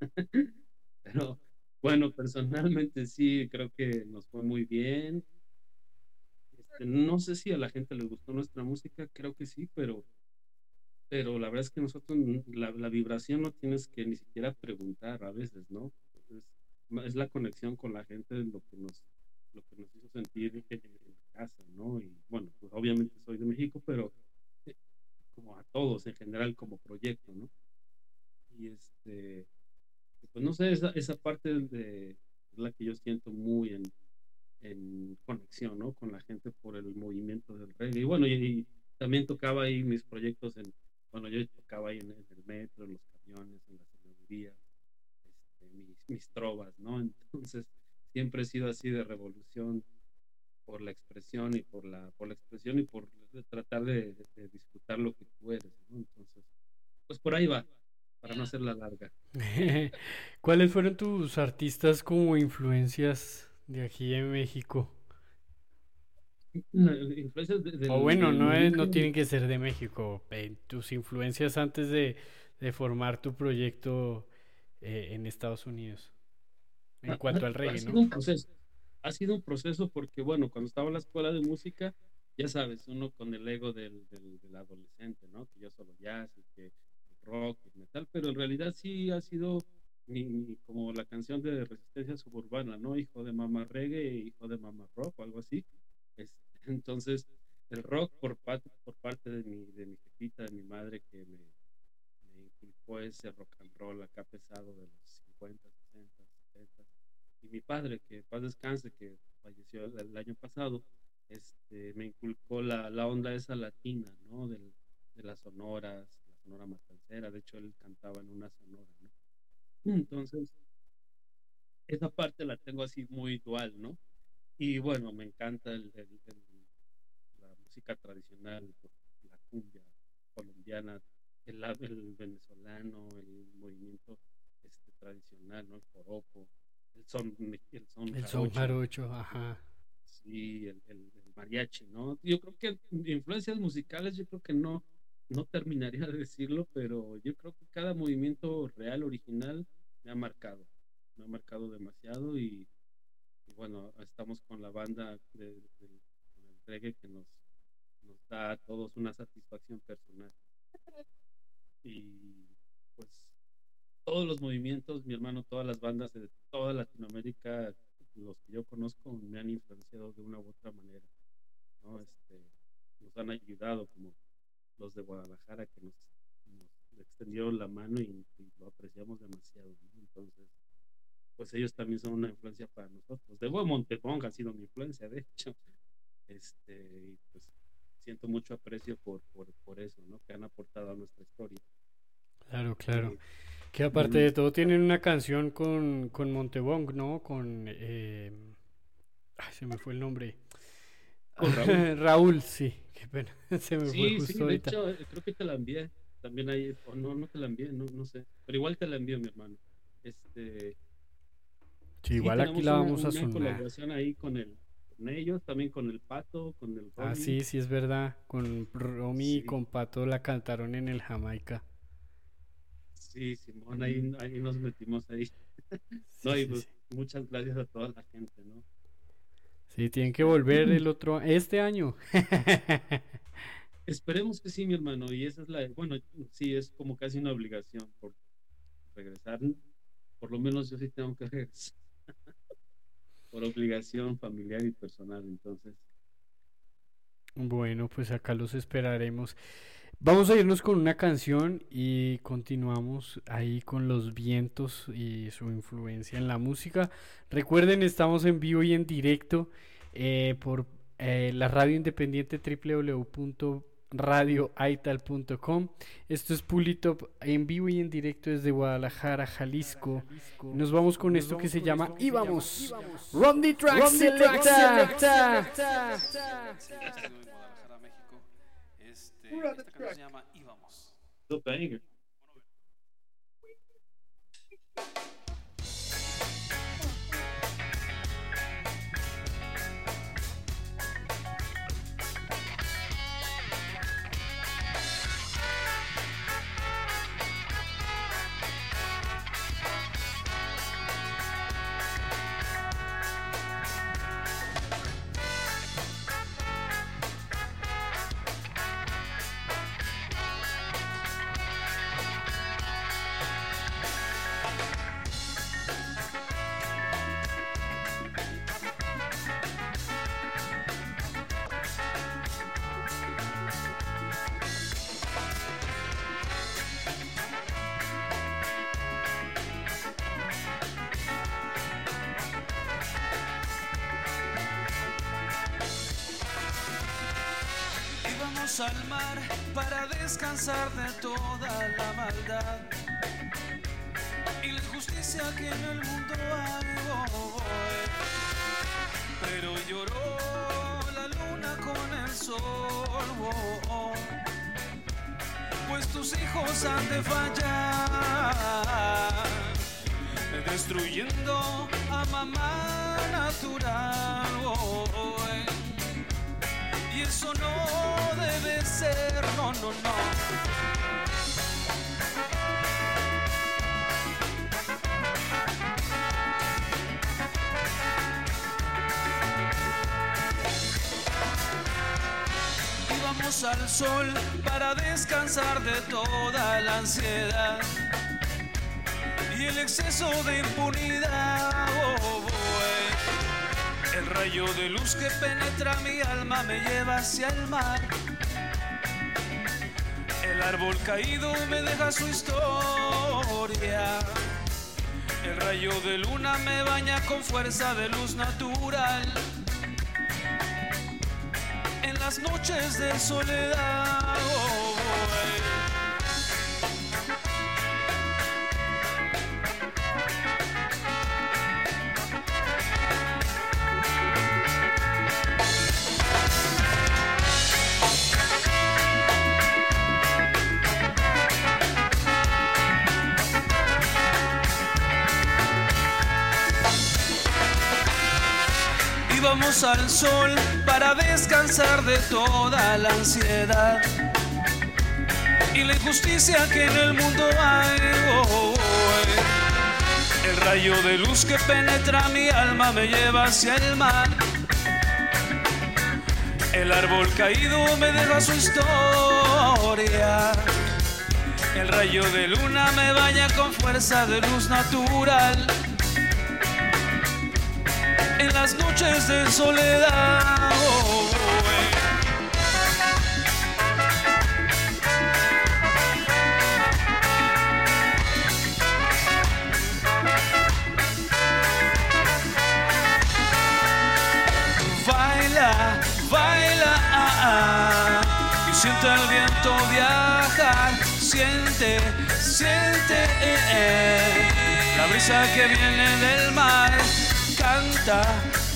(laughs) Pero bueno, personalmente sí, creo que nos fue muy bien. Este, no sé si a la gente le gustó nuestra música, creo que sí, pero, pero la verdad es que nosotros, la, la vibración no tienes que ni siquiera preguntar a veces, ¿no? Es, la conexión con la gente lo que nos, lo que nos hizo sentir en, en casa, ¿no? Y bueno, pues obviamente soy de México, pero eh, como a todos en general como proyecto, ¿no? Y este, pues no sé, esa, esa parte de, es la que yo siento muy en, en conexión, ¿no? Con la gente por el movimiento del reggae. Y bueno, y, y también tocaba ahí mis proyectos en, bueno, yo tocaba ahí en, en el metro, en los camiones, en la señoría, este, mis, mis trovas, ¿no? (laughs) Entonces, siempre he sido así de revolución por la expresión y por la, por la expresión y por tratar de, de disfrutar lo que tú eres, ¿no? Entonces, pues por ahí va, para no hacerla larga. (laughs) ¿Cuáles fueron tus artistas como influencias de aquí en México? De- O bueno, no es, no tienen que ser de México. eh, tus influencias antes de, de formar tu proyecto eh, en Estados Unidos. En Ha- cuanto ha- al reggae, ¿no? un proceso. Ha sido un proceso porque, bueno, cuando estaba en la escuela de música, ya sabes, uno con el ego del, del, adolescente, ¿no? Que yo solo jazz y que rock y metal, pero en realidad sí ha sido mi, como la canción de resistencia suburbana, ¿no? Hijo de mamá reggae, hijo de mamá rock o algo así. Este, (laughs) entonces, el rock por parte, por parte de mi, de mi jefita, de mi madre, que me, me inculcó ese rock and roll acá pesado de los 50, 60, 70. Y mi padre, que paz descanse, que falleció el, año pasado, este, me inculcó la, onda esa latina, ¿no? De las sonoras, la sonora matancera. De hecho, él cantaba en una sonora, ¿no? Entonces, esa parte la tengo así muy dual, ¿no? Y bueno, me encanta la música tradicional, la cumbia colombiana, el venezolano, el movimiento este, tradicional, ¿no? El joropo, el son, el son El son jarocho, ajá. sí, el, el- el mariachi, ¿no? Yo creo que influencias musicales, yo creo que no, no terminaría de decirlo, pero yo creo que cada movimiento real, original, me ha marcado, me ha marcado demasiado y, y bueno, estamos con la banda de, del- el reggae que nos, nos da a todos una satisfacción personal. Y pues todos los movimientos, mi hermano, todas las bandas de toda Latinoamérica, los que yo conozco, me han influenciado de una u otra manera, ¿no? Este, nos han ayudado, como los de Guadalajara, que nos, nos extendieron la mano y, y lo apreciamos demasiado, ¿no? Entonces, pues ellos también son una influencia para nosotros. De buen Montepong ha sido mi influencia, de hecho. Este, y pues siento mucho aprecio por, por, por eso, ¿no? Que han aportado a nuestra historia. Claro, claro. Eh, Que aparte mm. de todo tienen una canción con, con Montebong, ¿no? Con... eh, ay, se me fue el nombre. Con (laughs) Raúl. Raúl, sí. Qué pena. (laughs) Se me fue Sí, justo sí, de ahorita. hecho, creo que te la envié. También ahí, o no, no te la envié, no, no sé. Pero igual te la envío, mi hermano. Este, Sí, igual aquí la una- vamos a una sonar. colaboración ahí con el, con ellos, también con el Pato, con el Ah, Romy. sí, sí, es verdad. Con Romy y Sí. con Pato la cantaron en el Jamaica. Sí, Simón, ahí, ahí nos metimos ahí. (laughs) Sí, no, y sí, pues sí. muchas gracias a toda la gente, ¿no? Sí, tienen que volver el otro, este año. (laughs) Esperemos que sí, mi hermano, y esa es la, bueno, sí, es como casi una obligación por regresar, por lo menos yo sí tengo que (laughs) regresar, por obligación familiar y personal, entonces, Bueno, pues acá los esperaremos. Vamos a irnos con una canción y continuamos ahí con los vientos y su influencia en la música. Recuerden, estamos en vivo y en directo eh, por eh, la radio independiente radioaital.com. Esto es Pulitop en vivo y en directo desde Guadalajara, Jalisco. Nos vamos con esto que se llama Y vamos. The track selecta. Estoy en Guadalajara, México. Este, esta canción se llama Íbamos. De toda la maldad y la injusticia que en el mundo eh. Pero lloró la luna con el sol, pues tus hijos han de fallar, destruyendo a mamá natural. Y eso no ser, no, no, no. Al sol para descansar de toda la ansiedad y el exceso de impunidad. oh, oh, eh. El rayo de luz que penetra mi alma me lleva hacia el mar. Árbol caído me deja su historia. El rayo de luna me baña con fuerza de luz natural. En las noches de soledad. Íbamos al sol para descansar de toda la ansiedad y la injusticia que en el mundo hay. oh, oh, eh. El rayo de luz que penetra mi alma me lleva hacia el mar. El árbol caído me deja su historia. El rayo de luna me baña con fuerza de luz natural en las noches de soledad. oh, oh, eh. Baila, baila, ah, ah, y siente el viento viajar, siente, siente eh, eh, la brisa que viene del mar canta,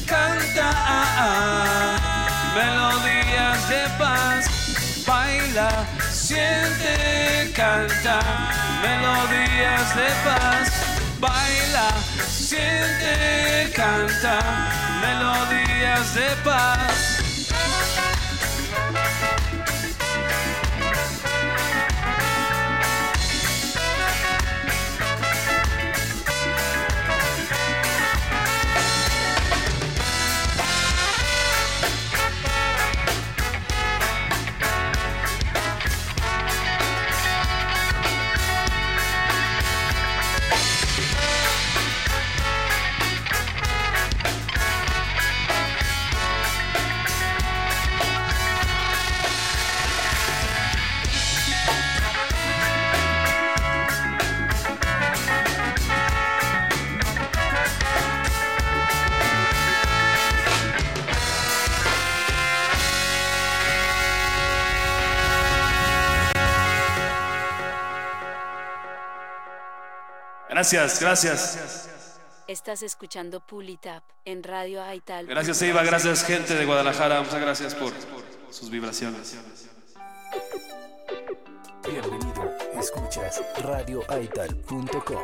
canta, ah, ah, melodías de paz, baila, siente, canta, melodías de paz, baila, siente, canta, melodías de paz. Gracias, gracias. Estás escuchando Pulitap en Radio Aital. Gracias, Eva. Gracias, gente de Guadalajara. Muchas gracias por sus vibraciones. Bienvenido, escuchas radioaital.com.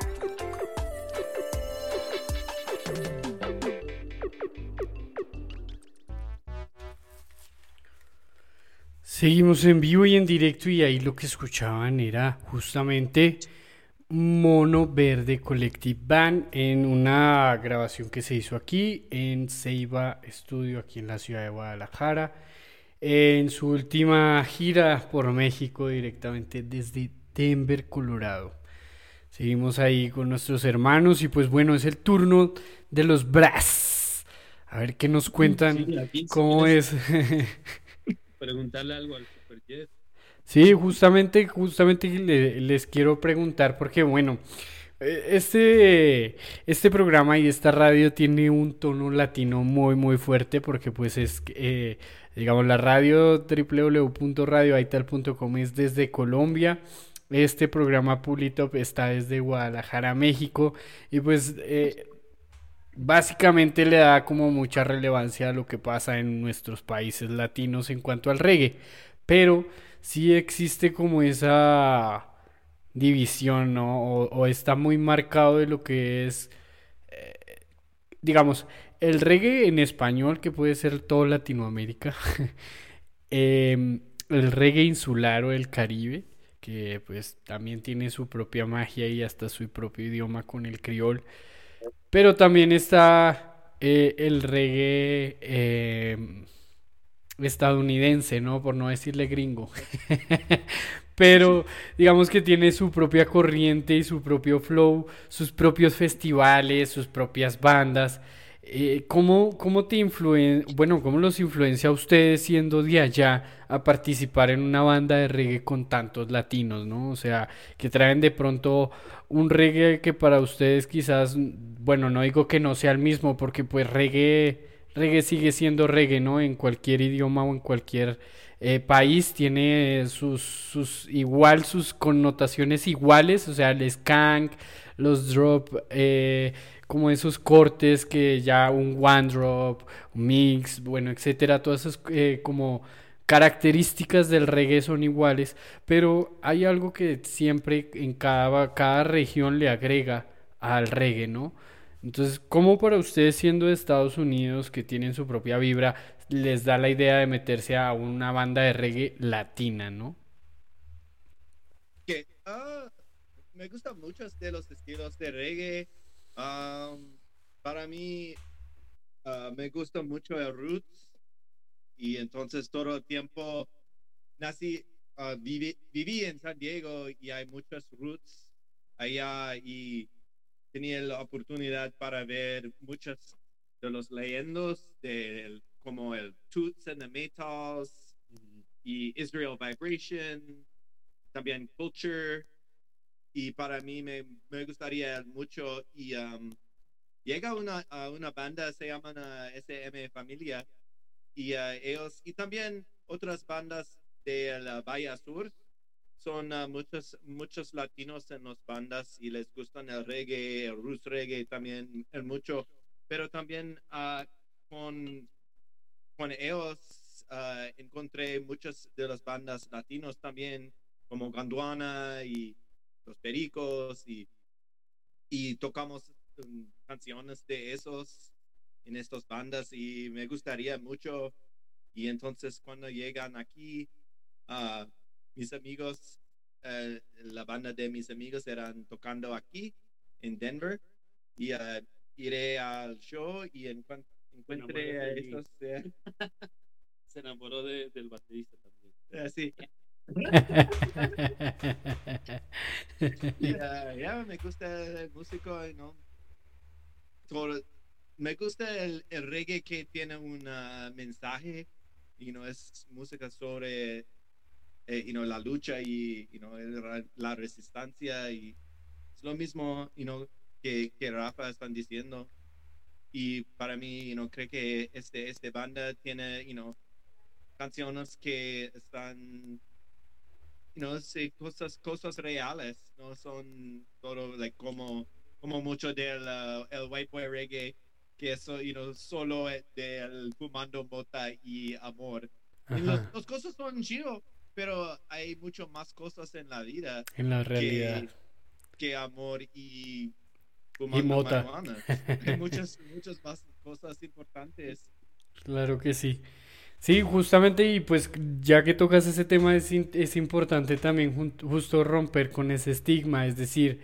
Seguimos en vivo y en directo y ahí lo que escuchaban era justamente Mono Verde Collective Band en una grabación que se hizo aquí en Ceiba Studio, aquí en la ciudad de Guadalajara, en su última gira por México directamente desde Denver, Colorado. Seguimos ahí con nuestros hermanos y pues bueno, es el turno de los Brass. A ver qué nos cuentan, Sí, cómo es. (laughs) (laughs) Preguntarle algo al Super Jet. Sí, justamente, justamente le- les quiero preguntar porque, bueno, eh, este, este programa y esta radio tiene un tono latino muy, muy fuerte porque, pues, es, eh, digamos, la radio www.radioaital.com es desde Colombia. Este programa Pulitop está desde Guadalajara, México. Y, pues, eh, básicamente le da como mucha relevancia a lo que pasa en nuestros países latinos en cuanto al reggae. Pero sí existe como esa división, ¿no? O, está muy marcado de lo que es, eh, digamos, el reggae en español, que puede ser todo Latinoamérica, (laughs) em, el reggae insular o el Caribe, que pues también tiene su propia magia y hasta su propio idioma con el criol. Pero también está eh, el reggae em, estadounidense, ¿no? Por no decirle gringo. (laughs) Pero digamos que tiene su propia corriente y su propio flow, sus propios festivales, sus propias bandas. Eh, ¿cómo, cómo te influen, bueno, cómo los influencia a ustedes siendo de allá a participar en una banda de reggae con tantos latinos, ¿no? O sea, que traen de pronto un reggae que para ustedes quizás, bueno, no digo que no sea el mismo, porque pues reggae, reggae sigue siendo reggae, ¿no? En cualquier idioma o en cualquier eh, país tiene sus, sus igual sus connotaciones iguales, o sea, el skank, los drop, eh, como esos cortes que ya un one drop, mix, bueno, etcétera, todas esas eh, como características del reggae son iguales, pero hay algo que siempre en cada, cada región le agrega al reggae, ¿no? Entonces, ¿cómo para ustedes siendo de Estados Unidos, que tienen su propia vibra, les da la idea de meterse a una banda de reggae latina, ¿no? ah, me gustan muchos de los estilos de reggae. Am, para mí, ah, me gusta mucho el roots y entonces todo el tiempo nací, ah, viví, viví en San Diego y hay muchos roots allá y tenía la oportunidad para ver muchos de los leyendos del como el Toots and the Maytals y Israel Vibration también culture. Y para mí me, me gustaría mucho y um, llega una, a una banda se llaman uh, SM Familia y uh, ellos y también otras bandas de la Bahía Sur son uh, muchos muchos latinos en las bandas y les gustan el reggae el roots reggae también el mucho pero también uh, con con ellos uh, encontré muchas de las bandas latinos también como Ganduana y Los Pericos y, y tocamos um, canciones de esos en estas bandas y me gustaría mucho. Y entonces cuando llegan aquí mis amigos eh, la banda de mis amigos eran tocando aquí en Denver y ah, iré al show y encuent- encuentre a esos eh, (laughs) Se enamoró de- del baterista también. así (laughs) Ya, ya, me gusta el músico, y ¿no? Todo- me gusta el, el reggae que tiene un ah, mensaje, y no es música sobre eh, you know, la lucha y you know, la resistencia y es lo mismo you know, que, que Rafa están diciendo y para mí you know, creo que este, este banda tiene you know, canciones que están you know, sí, cosas, cosas reales, no son todo like, como como mucho del uh, el white boy reggae, que es you know, solo del fumando mota y amor. Y cosas son chido, pero hay mucho más cosas en la vida En la realidad. que, que amor y mota. marihuana. Hay (laughs) muchas, muchas más cosas importantes. Claro que sí. Sí, justamente, y pues ya que tocas ese tema, es, es importante también justo romper con ese estigma, es decir,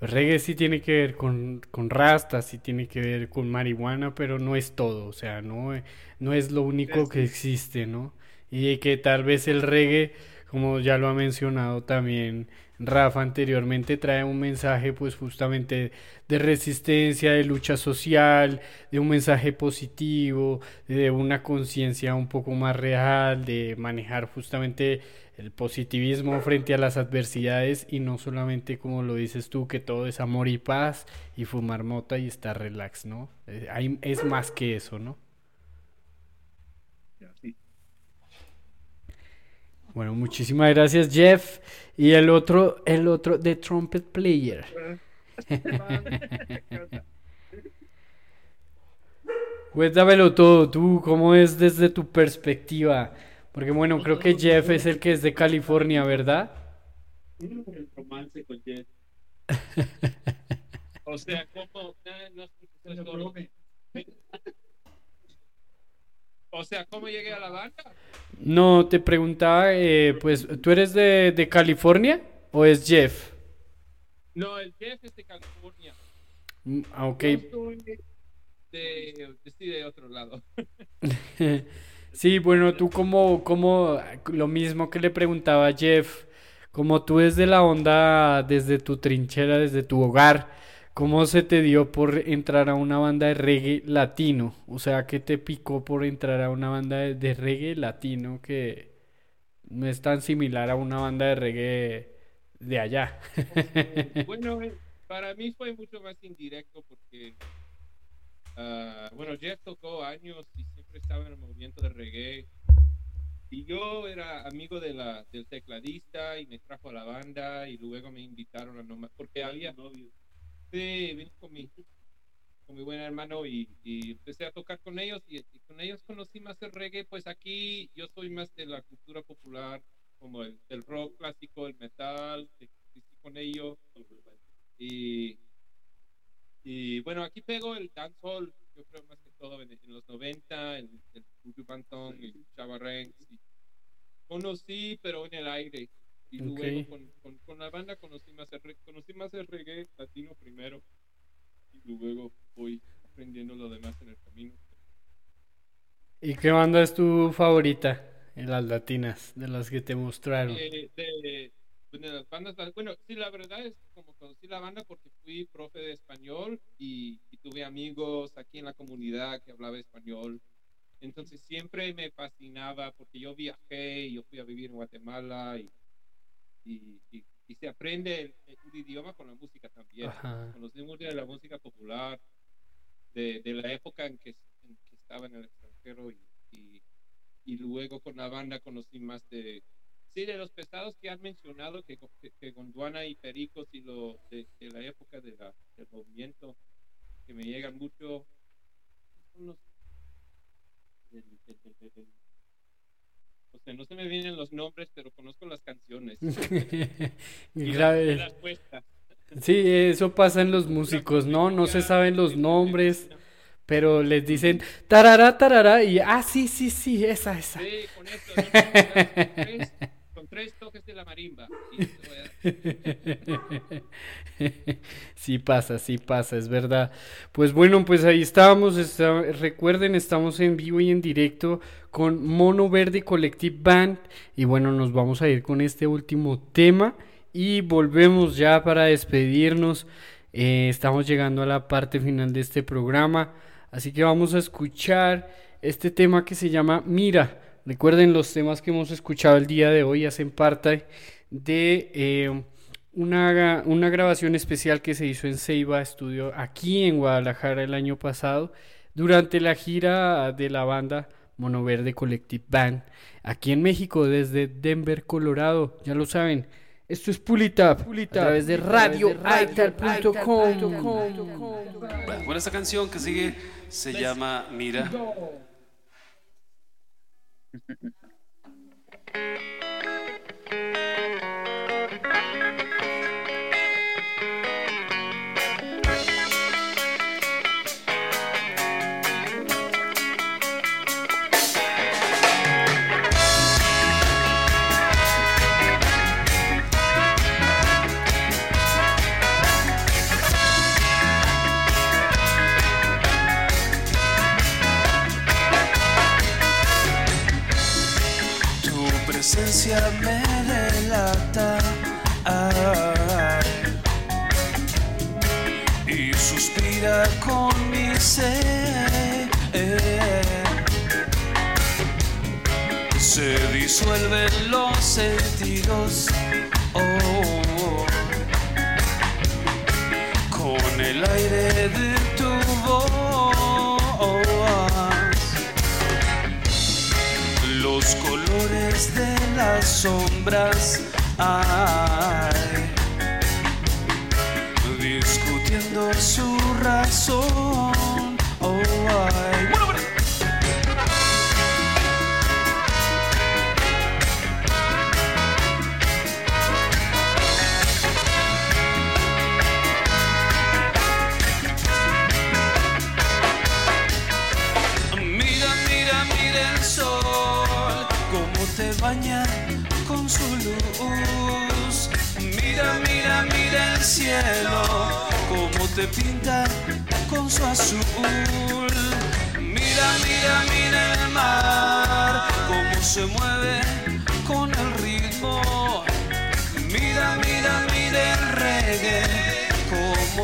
reggae sí tiene que ver con, con rastas, sí tiene que ver con marihuana, pero no es todo, o sea, no, no es lo único que existe, ¿no? Y que tal vez el reggae, como ya lo ha mencionado también Rafa anteriormente, trae un mensaje pues justamente de resistencia, de lucha social, de un mensaje positivo, de una conciencia un poco más real, de manejar justamente el positivismo frente a las adversidades y no solamente como lo dices tú, que todo es amor y paz y fumar mota y estar relax, ¿no? Eh, es más que eso, ¿no? Sí. Bueno, muchísimas gracias Jeff. Y el otro, el otro, The Trumpet Player. Cuéntamelo todo, tú, ¿cómo es desde tu perspectiva? Porque bueno, creo que Jeff es el que es de California, ¿verdad? El romance con Jet. O sea, ¿cómo? eh, no escuché solo. O sea, ¿cómo llegué a la banda? No, te preguntaba, eh, pues, ¿tú eres de, de California o es Jeff? No, el Jeff es de California. Mm, ah, ok. Yo estoy de otro lado. (laughs) Sí, bueno, tú como, como lo mismo que le preguntaba a Jeff, como tú desde la onda, desde tu trinchera, desde tu hogar, ¿cómo se te dio por entrar a una banda de reggae latino? O sea, ¿qué te picó por entrar a una banda de, de reggae latino que no es tan similar a una banda de reggae de allá? (laughs) Bueno, (laughs) para mí fue mucho más indirecto porque, ah, bueno, Jeff tocó años y siempre estaba en el movimiento de reggae. Y yo era amigo de la, del tecladista y me trajo a la banda y luego me invitaron a nomás, porque había novio. Sí, vine con mi, con mi buen hermano y, y empecé a tocar con ellos y, con ellos conocí más el reggae. Pues aquí yo soy más de la cultura popular, como el, el rock clásico, el metal, con ellos. Y, y bueno, aquí pego el dancehall, yo creo más que todo en, en los 90, el, el Banton, el Chava Ranks, y Conocí, pero en el aire. Y luego Ok. con, con, con la banda conocí más, el, conocí más el reggae latino primero. Y luego voy aprendiendo lo demás en el camino. ¿Y qué banda es tu favorita en las latinas, de las que te mostraron? Eh, de, bueno, las bandas, bueno, sí, la verdad es como conocí la banda porque fui profe de español y, y tuve amigos aquí en la comunidad que hablaba español. Entonces siempre me fascinaba porque yo viajé y yo fui a vivir en Guatemala y, y, y- y se aprende el, idioma con la música también. Ajá. Conocí mucho de la música popular, de, de la época en que, en que estaba en el extranjero y, y, y luego con la banda conocí más de, sí, de los pesados que han mencionado, que, que, que Gondwana y Pericos y lo de, de la época de la, del movimiento, que me llegan mucho. los- del- o sea, no se me vienen los nombres, pero conozco las canciones. (laughs) y Grave. Sí, eso pasa en los músicos, ¿no? No se saben los nombres, pero les dicen tarará, tarará, y ah, sí, sí, sí, esa, esa. Sí, con esto, ¿no? (laughs) tres, toques de la marimba. (laughs) Era- Sí pasa, sí pasa, es verdad. Pues bueno, pues ahí estábamos, está- recuerden, estamos en vivo y en directo con Mono Verde Collective Band y bueno, nos vamos a ir con este último tema y volvemos ya para despedirnos. Eh, estamos llegando a la parte final de este programa, así que vamos a escuchar este tema que se llama Mira. Recuerden, los temas que hemos escuchado el día de hoy hacen parte de eh, una, una grabación especial que se hizo en Ceiba Estudio aquí en Guadalajara el año pasado durante la gira de la banda Monoverde Collective Band aquí en México desde Denver, Colorado. Ya lo saben, Esto es Pulitap, a través de radioaital.com. Bueno, esta canción que sigue se llama Mira. Mm-hmm. Me delata y suspira con mi ser. Se disuelven los sentidos. oh, con el aire de tu voz los colores de las sombras ay, discutiendo su razón oh, ay.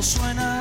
Suena,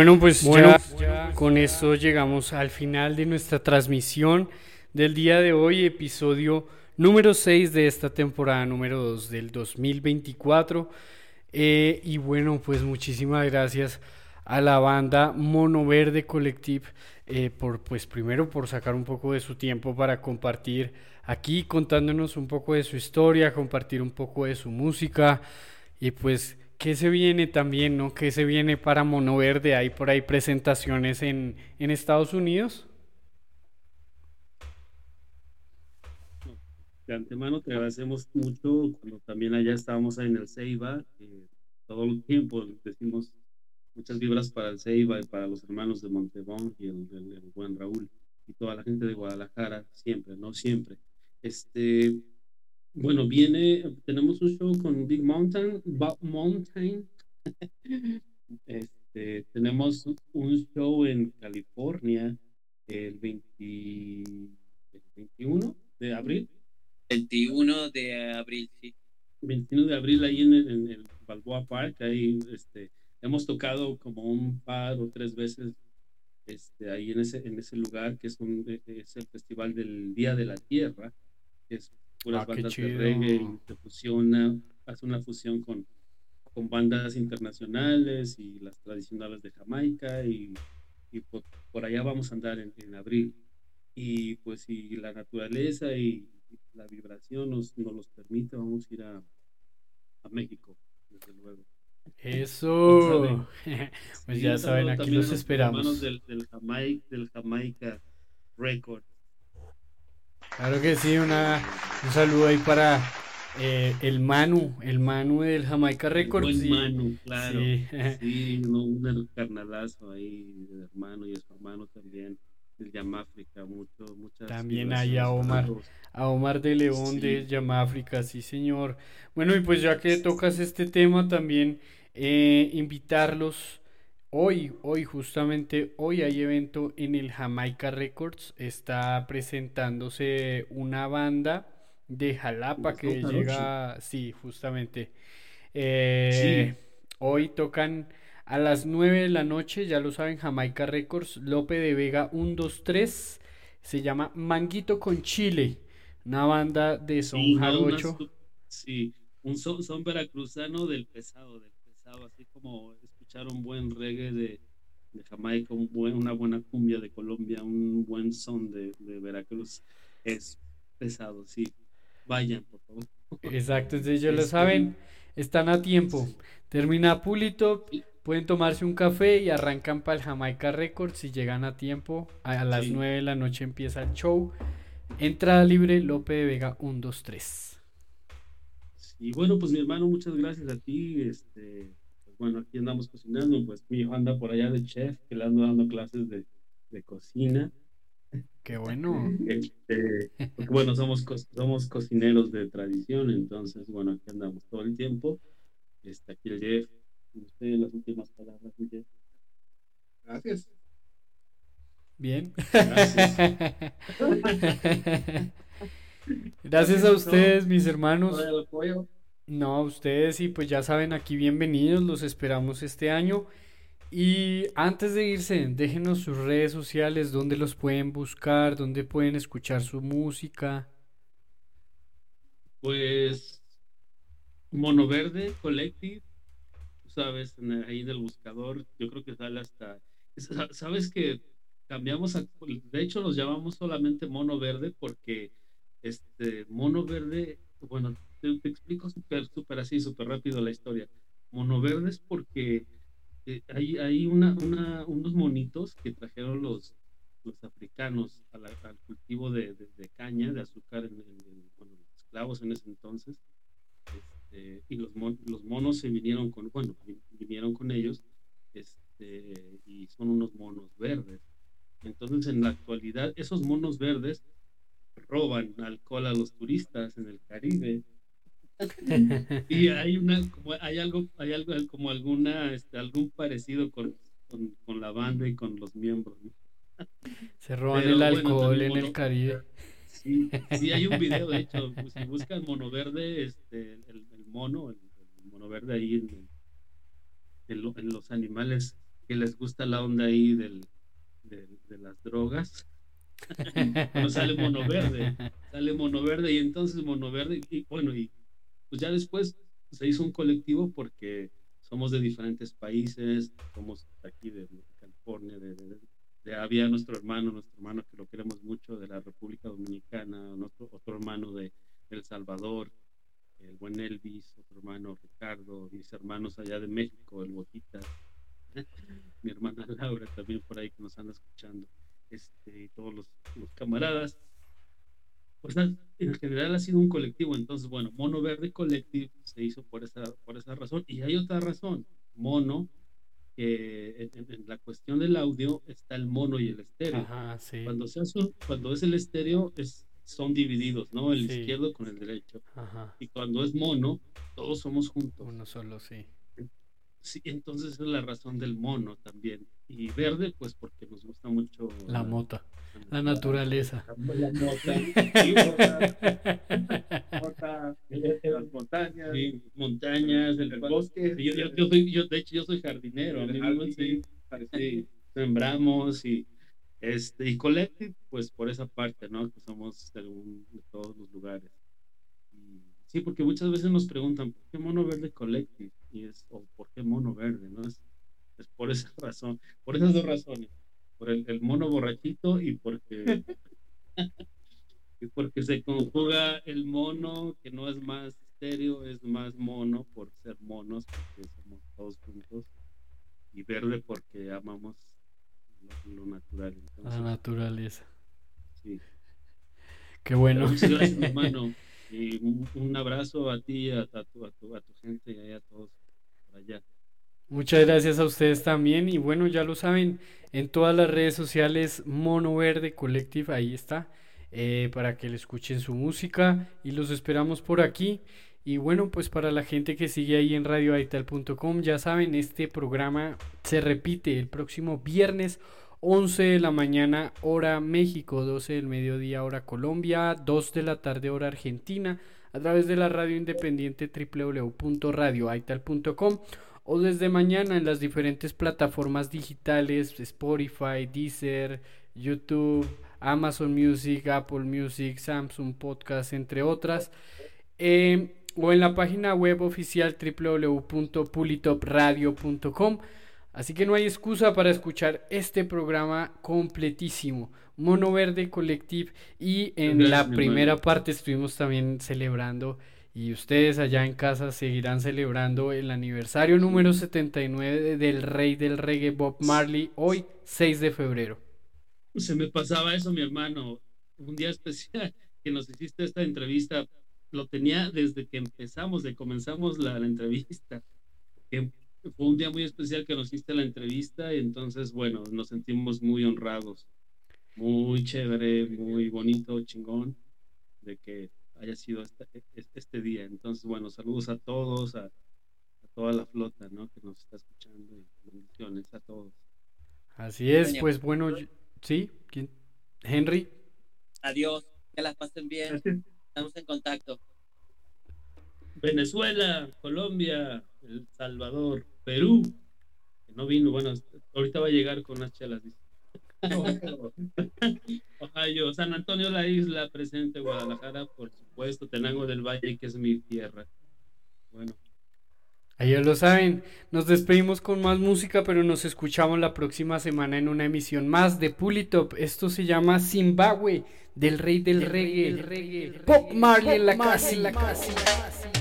Bueno, pues ya, con esto llegamos al final de nuestra transmisión del día de hoy, episodio número 6 de esta temporada número 2 del 2024. Eh, y bueno, pues muchísimas gracias a la banda Mono Verde Collective eh, por, pues primero por sacar un poco de su tiempo para compartir aquí contándonos un poco de su historia, compartir un poco de su música y pues qué se viene también, ¿no? ¿Qué se viene para Mono Verde? ¿Hay por ahí presentaciones en, en Estados Unidos? De antemano te agradecemos mucho cuando también allá estábamos en el Ceiba, que todo el tiempo decimos muchas vibras para el Ceiba y para los hermanos de Montebón y el, el- el buen Raúl y toda la gente de Guadalajara, siempre, no siempre. Este, bueno, viene, tenemos un show con Big Mountain, Mountain. (laughs) Este, tenemos un show en California el 20 el 21 de abril. 21 de abril, sí. 21 de abril ahí en el, en el Balboa Park, ahí este, hemos tocado como un par o tres veces este, ahí en ese, en ese lugar, que es, un, eh, es el Festival del Día de la Tierra, que es puras Ah, bandas de reggae, se fusiona, hace una fusión con, con bandas internacionales y las tradicionales de Jamaica, y, y por, por allá vamos a andar en, en abril. Y pues si la naturaleza y la vibración nos, nos los permite, vamos a ir a, a México, desde luego. Eso. (laughs) pues Sí, ya saben, aquí los los esperamos. hermanos Del, del, Jamaica, del Jamaica Record. Claro que sí, una, un saludo ahí para eh, el Manu, el Manu del Jamaica Records. Sí. Manu, claro. Sí. Sí, no, un carnalazo ahí, de hermano y su hermano también, del Yamáfrica, mucho, muchas También hay a Omar, a Omar de León Sí. de Yamáfrica, sí señor. Bueno, y pues ya que tocas este tema también, eh, invitarlos. Hoy, hoy, justamente hoy hay evento en el Jamaica Records. Está presentándose una banda de Jalapa que llega, sí, justamente. Eh, Hoy tocan a las 9 de la noche, ya lo saben, Jamaica Records, Lope de Vega 123. Se llama Manguito con Chile, una banda de son Sí, una jarocho. sí, un son, son veracruzano del pesado, del pesado, así como un buen reggae de, de Jamaica, un buen, una buena cumbia de Colombia, un buen son de, de Veracruz, es pesado, sí. Vayan, por favor. Exacto, entonces ya lo Este, saben, están a tiempo. Termina Pulito, pueden tomarse un café y arrancan para el Jamaica Records si llegan a tiempo. A las Sí. 9 de la noche empieza el show. Entrada libre, Lope de Vega 123. Y bueno, pues mi hermano, muchas gracias a ti. Este, bueno, aquí andamos cocinando, pues mi hijo anda por allá de chef, que le ando dando clases de, de cocina. Qué bueno. Este, porque bueno, somos, co- somos cocineros de tradición, entonces bueno, aquí andamos todo el tiempo. Está aquí el Jeff. Usted las últimas palabras, Jeff. Gracias. Bien. Gracias. (laughs) Gracias a ustedes, mis hermanos. Todo el apoyo. No, ustedes y pues ya saben, aquí bienvenidos, los esperamos este año. Y antes de irse, déjenos sus redes sociales, dónde los pueden buscar, dónde pueden escuchar su música. Pues Mono Verde Collective, tú sabes, en el- ahí del buscador, yo creo que sale hasta. sa- Sabes que cambiamos, a- de hecho los llamamos solamente Mono Verde porque este Mono Verde, bueno, te, explico súper súper así, súper rápido la historia. Mono Verde es porque eh, hay, hay una, una- unos monitos que trajeron los, los africanos a la- al cultivo de, caña, de azúcar, en, en- en- bueno, esclavos en ese entonces. Este, y los, mon- los monos se vinieron con, bueno, vi- vinieron con ellos, este, y son unos monos verdes. Entonces, en la actualidad, esos monos verdes roban alcohol a los turistas en el Caribe. (laughs) Y hay una, como hay algo, hay algo como alguna, este, algún parecido con, con, con la banda y con los miembros. ¿no? Se roban Pero el alcohol en el Caribe. Sí, sí, hay un video, de hecho, (laughs) pues, si buscan mono verde, este, el, el mono, el, el mono verde ahí en, en lo- en los animales que les gusta la onda ahí del, del- de las drogas. (laughs) Bueno, sale mono verde, sale mono verde y entonces mono verde y bueno, y pues ya después se hizo un colectivo porque somos de diferentes países, somos aquí de, California, de, había nuestro hermano, nuestro hermano que lo queremos mucho de la República Dominicana, nuestro, otro hermano de El Salvador, el buen Elvis, otro hermano Ricardo, mis hermanos allá de México, el Botita, (laughs) mi hermana Laura también por ahí que nos anda escuchando, este, todos los camaradas. Pues en general ha sido un colectivo, entonces bueno, Mono Verde Collective se hizo por esa, por esa razón. Y hay otra razón, mono, que en, la cuestión del audio está el mono y el estéreo. Ajá, sí. Cuando, se hace cuando es el estéreo, es, son divididos, ¿no? El Sí. izquierdo con el derecho. Ajá. Y cuando es mono, todos somos juntos. Uno solo, sí. Sí, entonces es la razón del mono también. Y verde, pues porque nos gusta mucho La mota. La naturaleza. La mota. (laughs) Sí, mota. Mota, las montañas. Sí, montañas, el, El bosque. Yo, yo- yo soy, yo, de hecho, yo soy jardinero. El jardín, sí. Sí, sembramos y este y collective pues por esa parte no que somos de, un- de todos los lugares Y sí porque muchas veces nos preguntan por qué mono verde collective y es o por qué mono verde no es, es por esa (laughs) razón por esas dos razones por el, el mono borrachito y porque (laughs) y porque se conjuga el mono que no es más estéreo es más mono por ser monos porque somos todos juntos y verde porque amamos lo, lo natural. La naturaleza. sí. Qué bueno. Muchas gracias, (laughs) hermano. Y un, un abrazo a ti, a, a tu, a, tu, a tu gente y a todos Muchas gracias a ustedes también. Y bueno, ya lo saben, en todas las redes sociales, Mono Verde Collective, ahí está, eh, para que le escuchen su música y los esperamos por aquí. Y bueno, pues para la gente que sigue ahí en radioaital.com, ya saben, este programa se repite el próximo viernes 11 de la mañana hora México, 12 del mediodía hora Colombia, 2 de la tarde hora Argentina, a través de la radio independiente www.radioaital.com o desde mañana en las diferentes plataformas digitales, Spotify, Deezer, YouTube, Amazon Music, Apple Music, Samsung Podcast, entre otras. Eh, o en la página web oficial www.pulitopradio.com. Así que no hay excusa para escuchar este programa completísimo. Mono Verde Collective y en Gracias, la primera parte estuvimos también celebrando y ustedes allá en casa seguirán celebrando el aniversario número 79 de- del rey del reggae Bob Marley hoy 6 de febrero. Se me pasaba eso, mi hermano. Un día especial (laughs) que nos hiciste esta entrevista, lo tenía desde que empezamos, de comenzamos la, la entrevista. Que fue un día muy especial que nos hiciste la entrevista y entonces, bueno, nos sentimos muy honrados. Muy chévere, muy bonito, chingón, de que haya sido este, este día. Entonces, bueno, saludos a todos, a, a toda la flota, ¿no? Que nos está escuchando y bendiciones a todos. Así es, pues bueno, yo- sí, ¿quién? Henry, Adiós, que las pasen bien. Estamos en contacto. Venezuela, Colombia, El Salvador, Perú, que no vino, bueno, ahorita va a llegar con unas chelas. dice. (laughs) Ohio, San Antonio la isla, presente Guadalajara, por supuesto, Tenango del Valle, que es mi tierra. Bueno, ahí ya lo saben, nos despedimos con más música, pero nos escuchamos la próxima semana en una emisión más de Pulitop. Esto se llama Zimbabue, del rey del reggae, Bob Marley en la casa.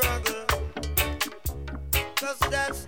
Struggle. Cause that's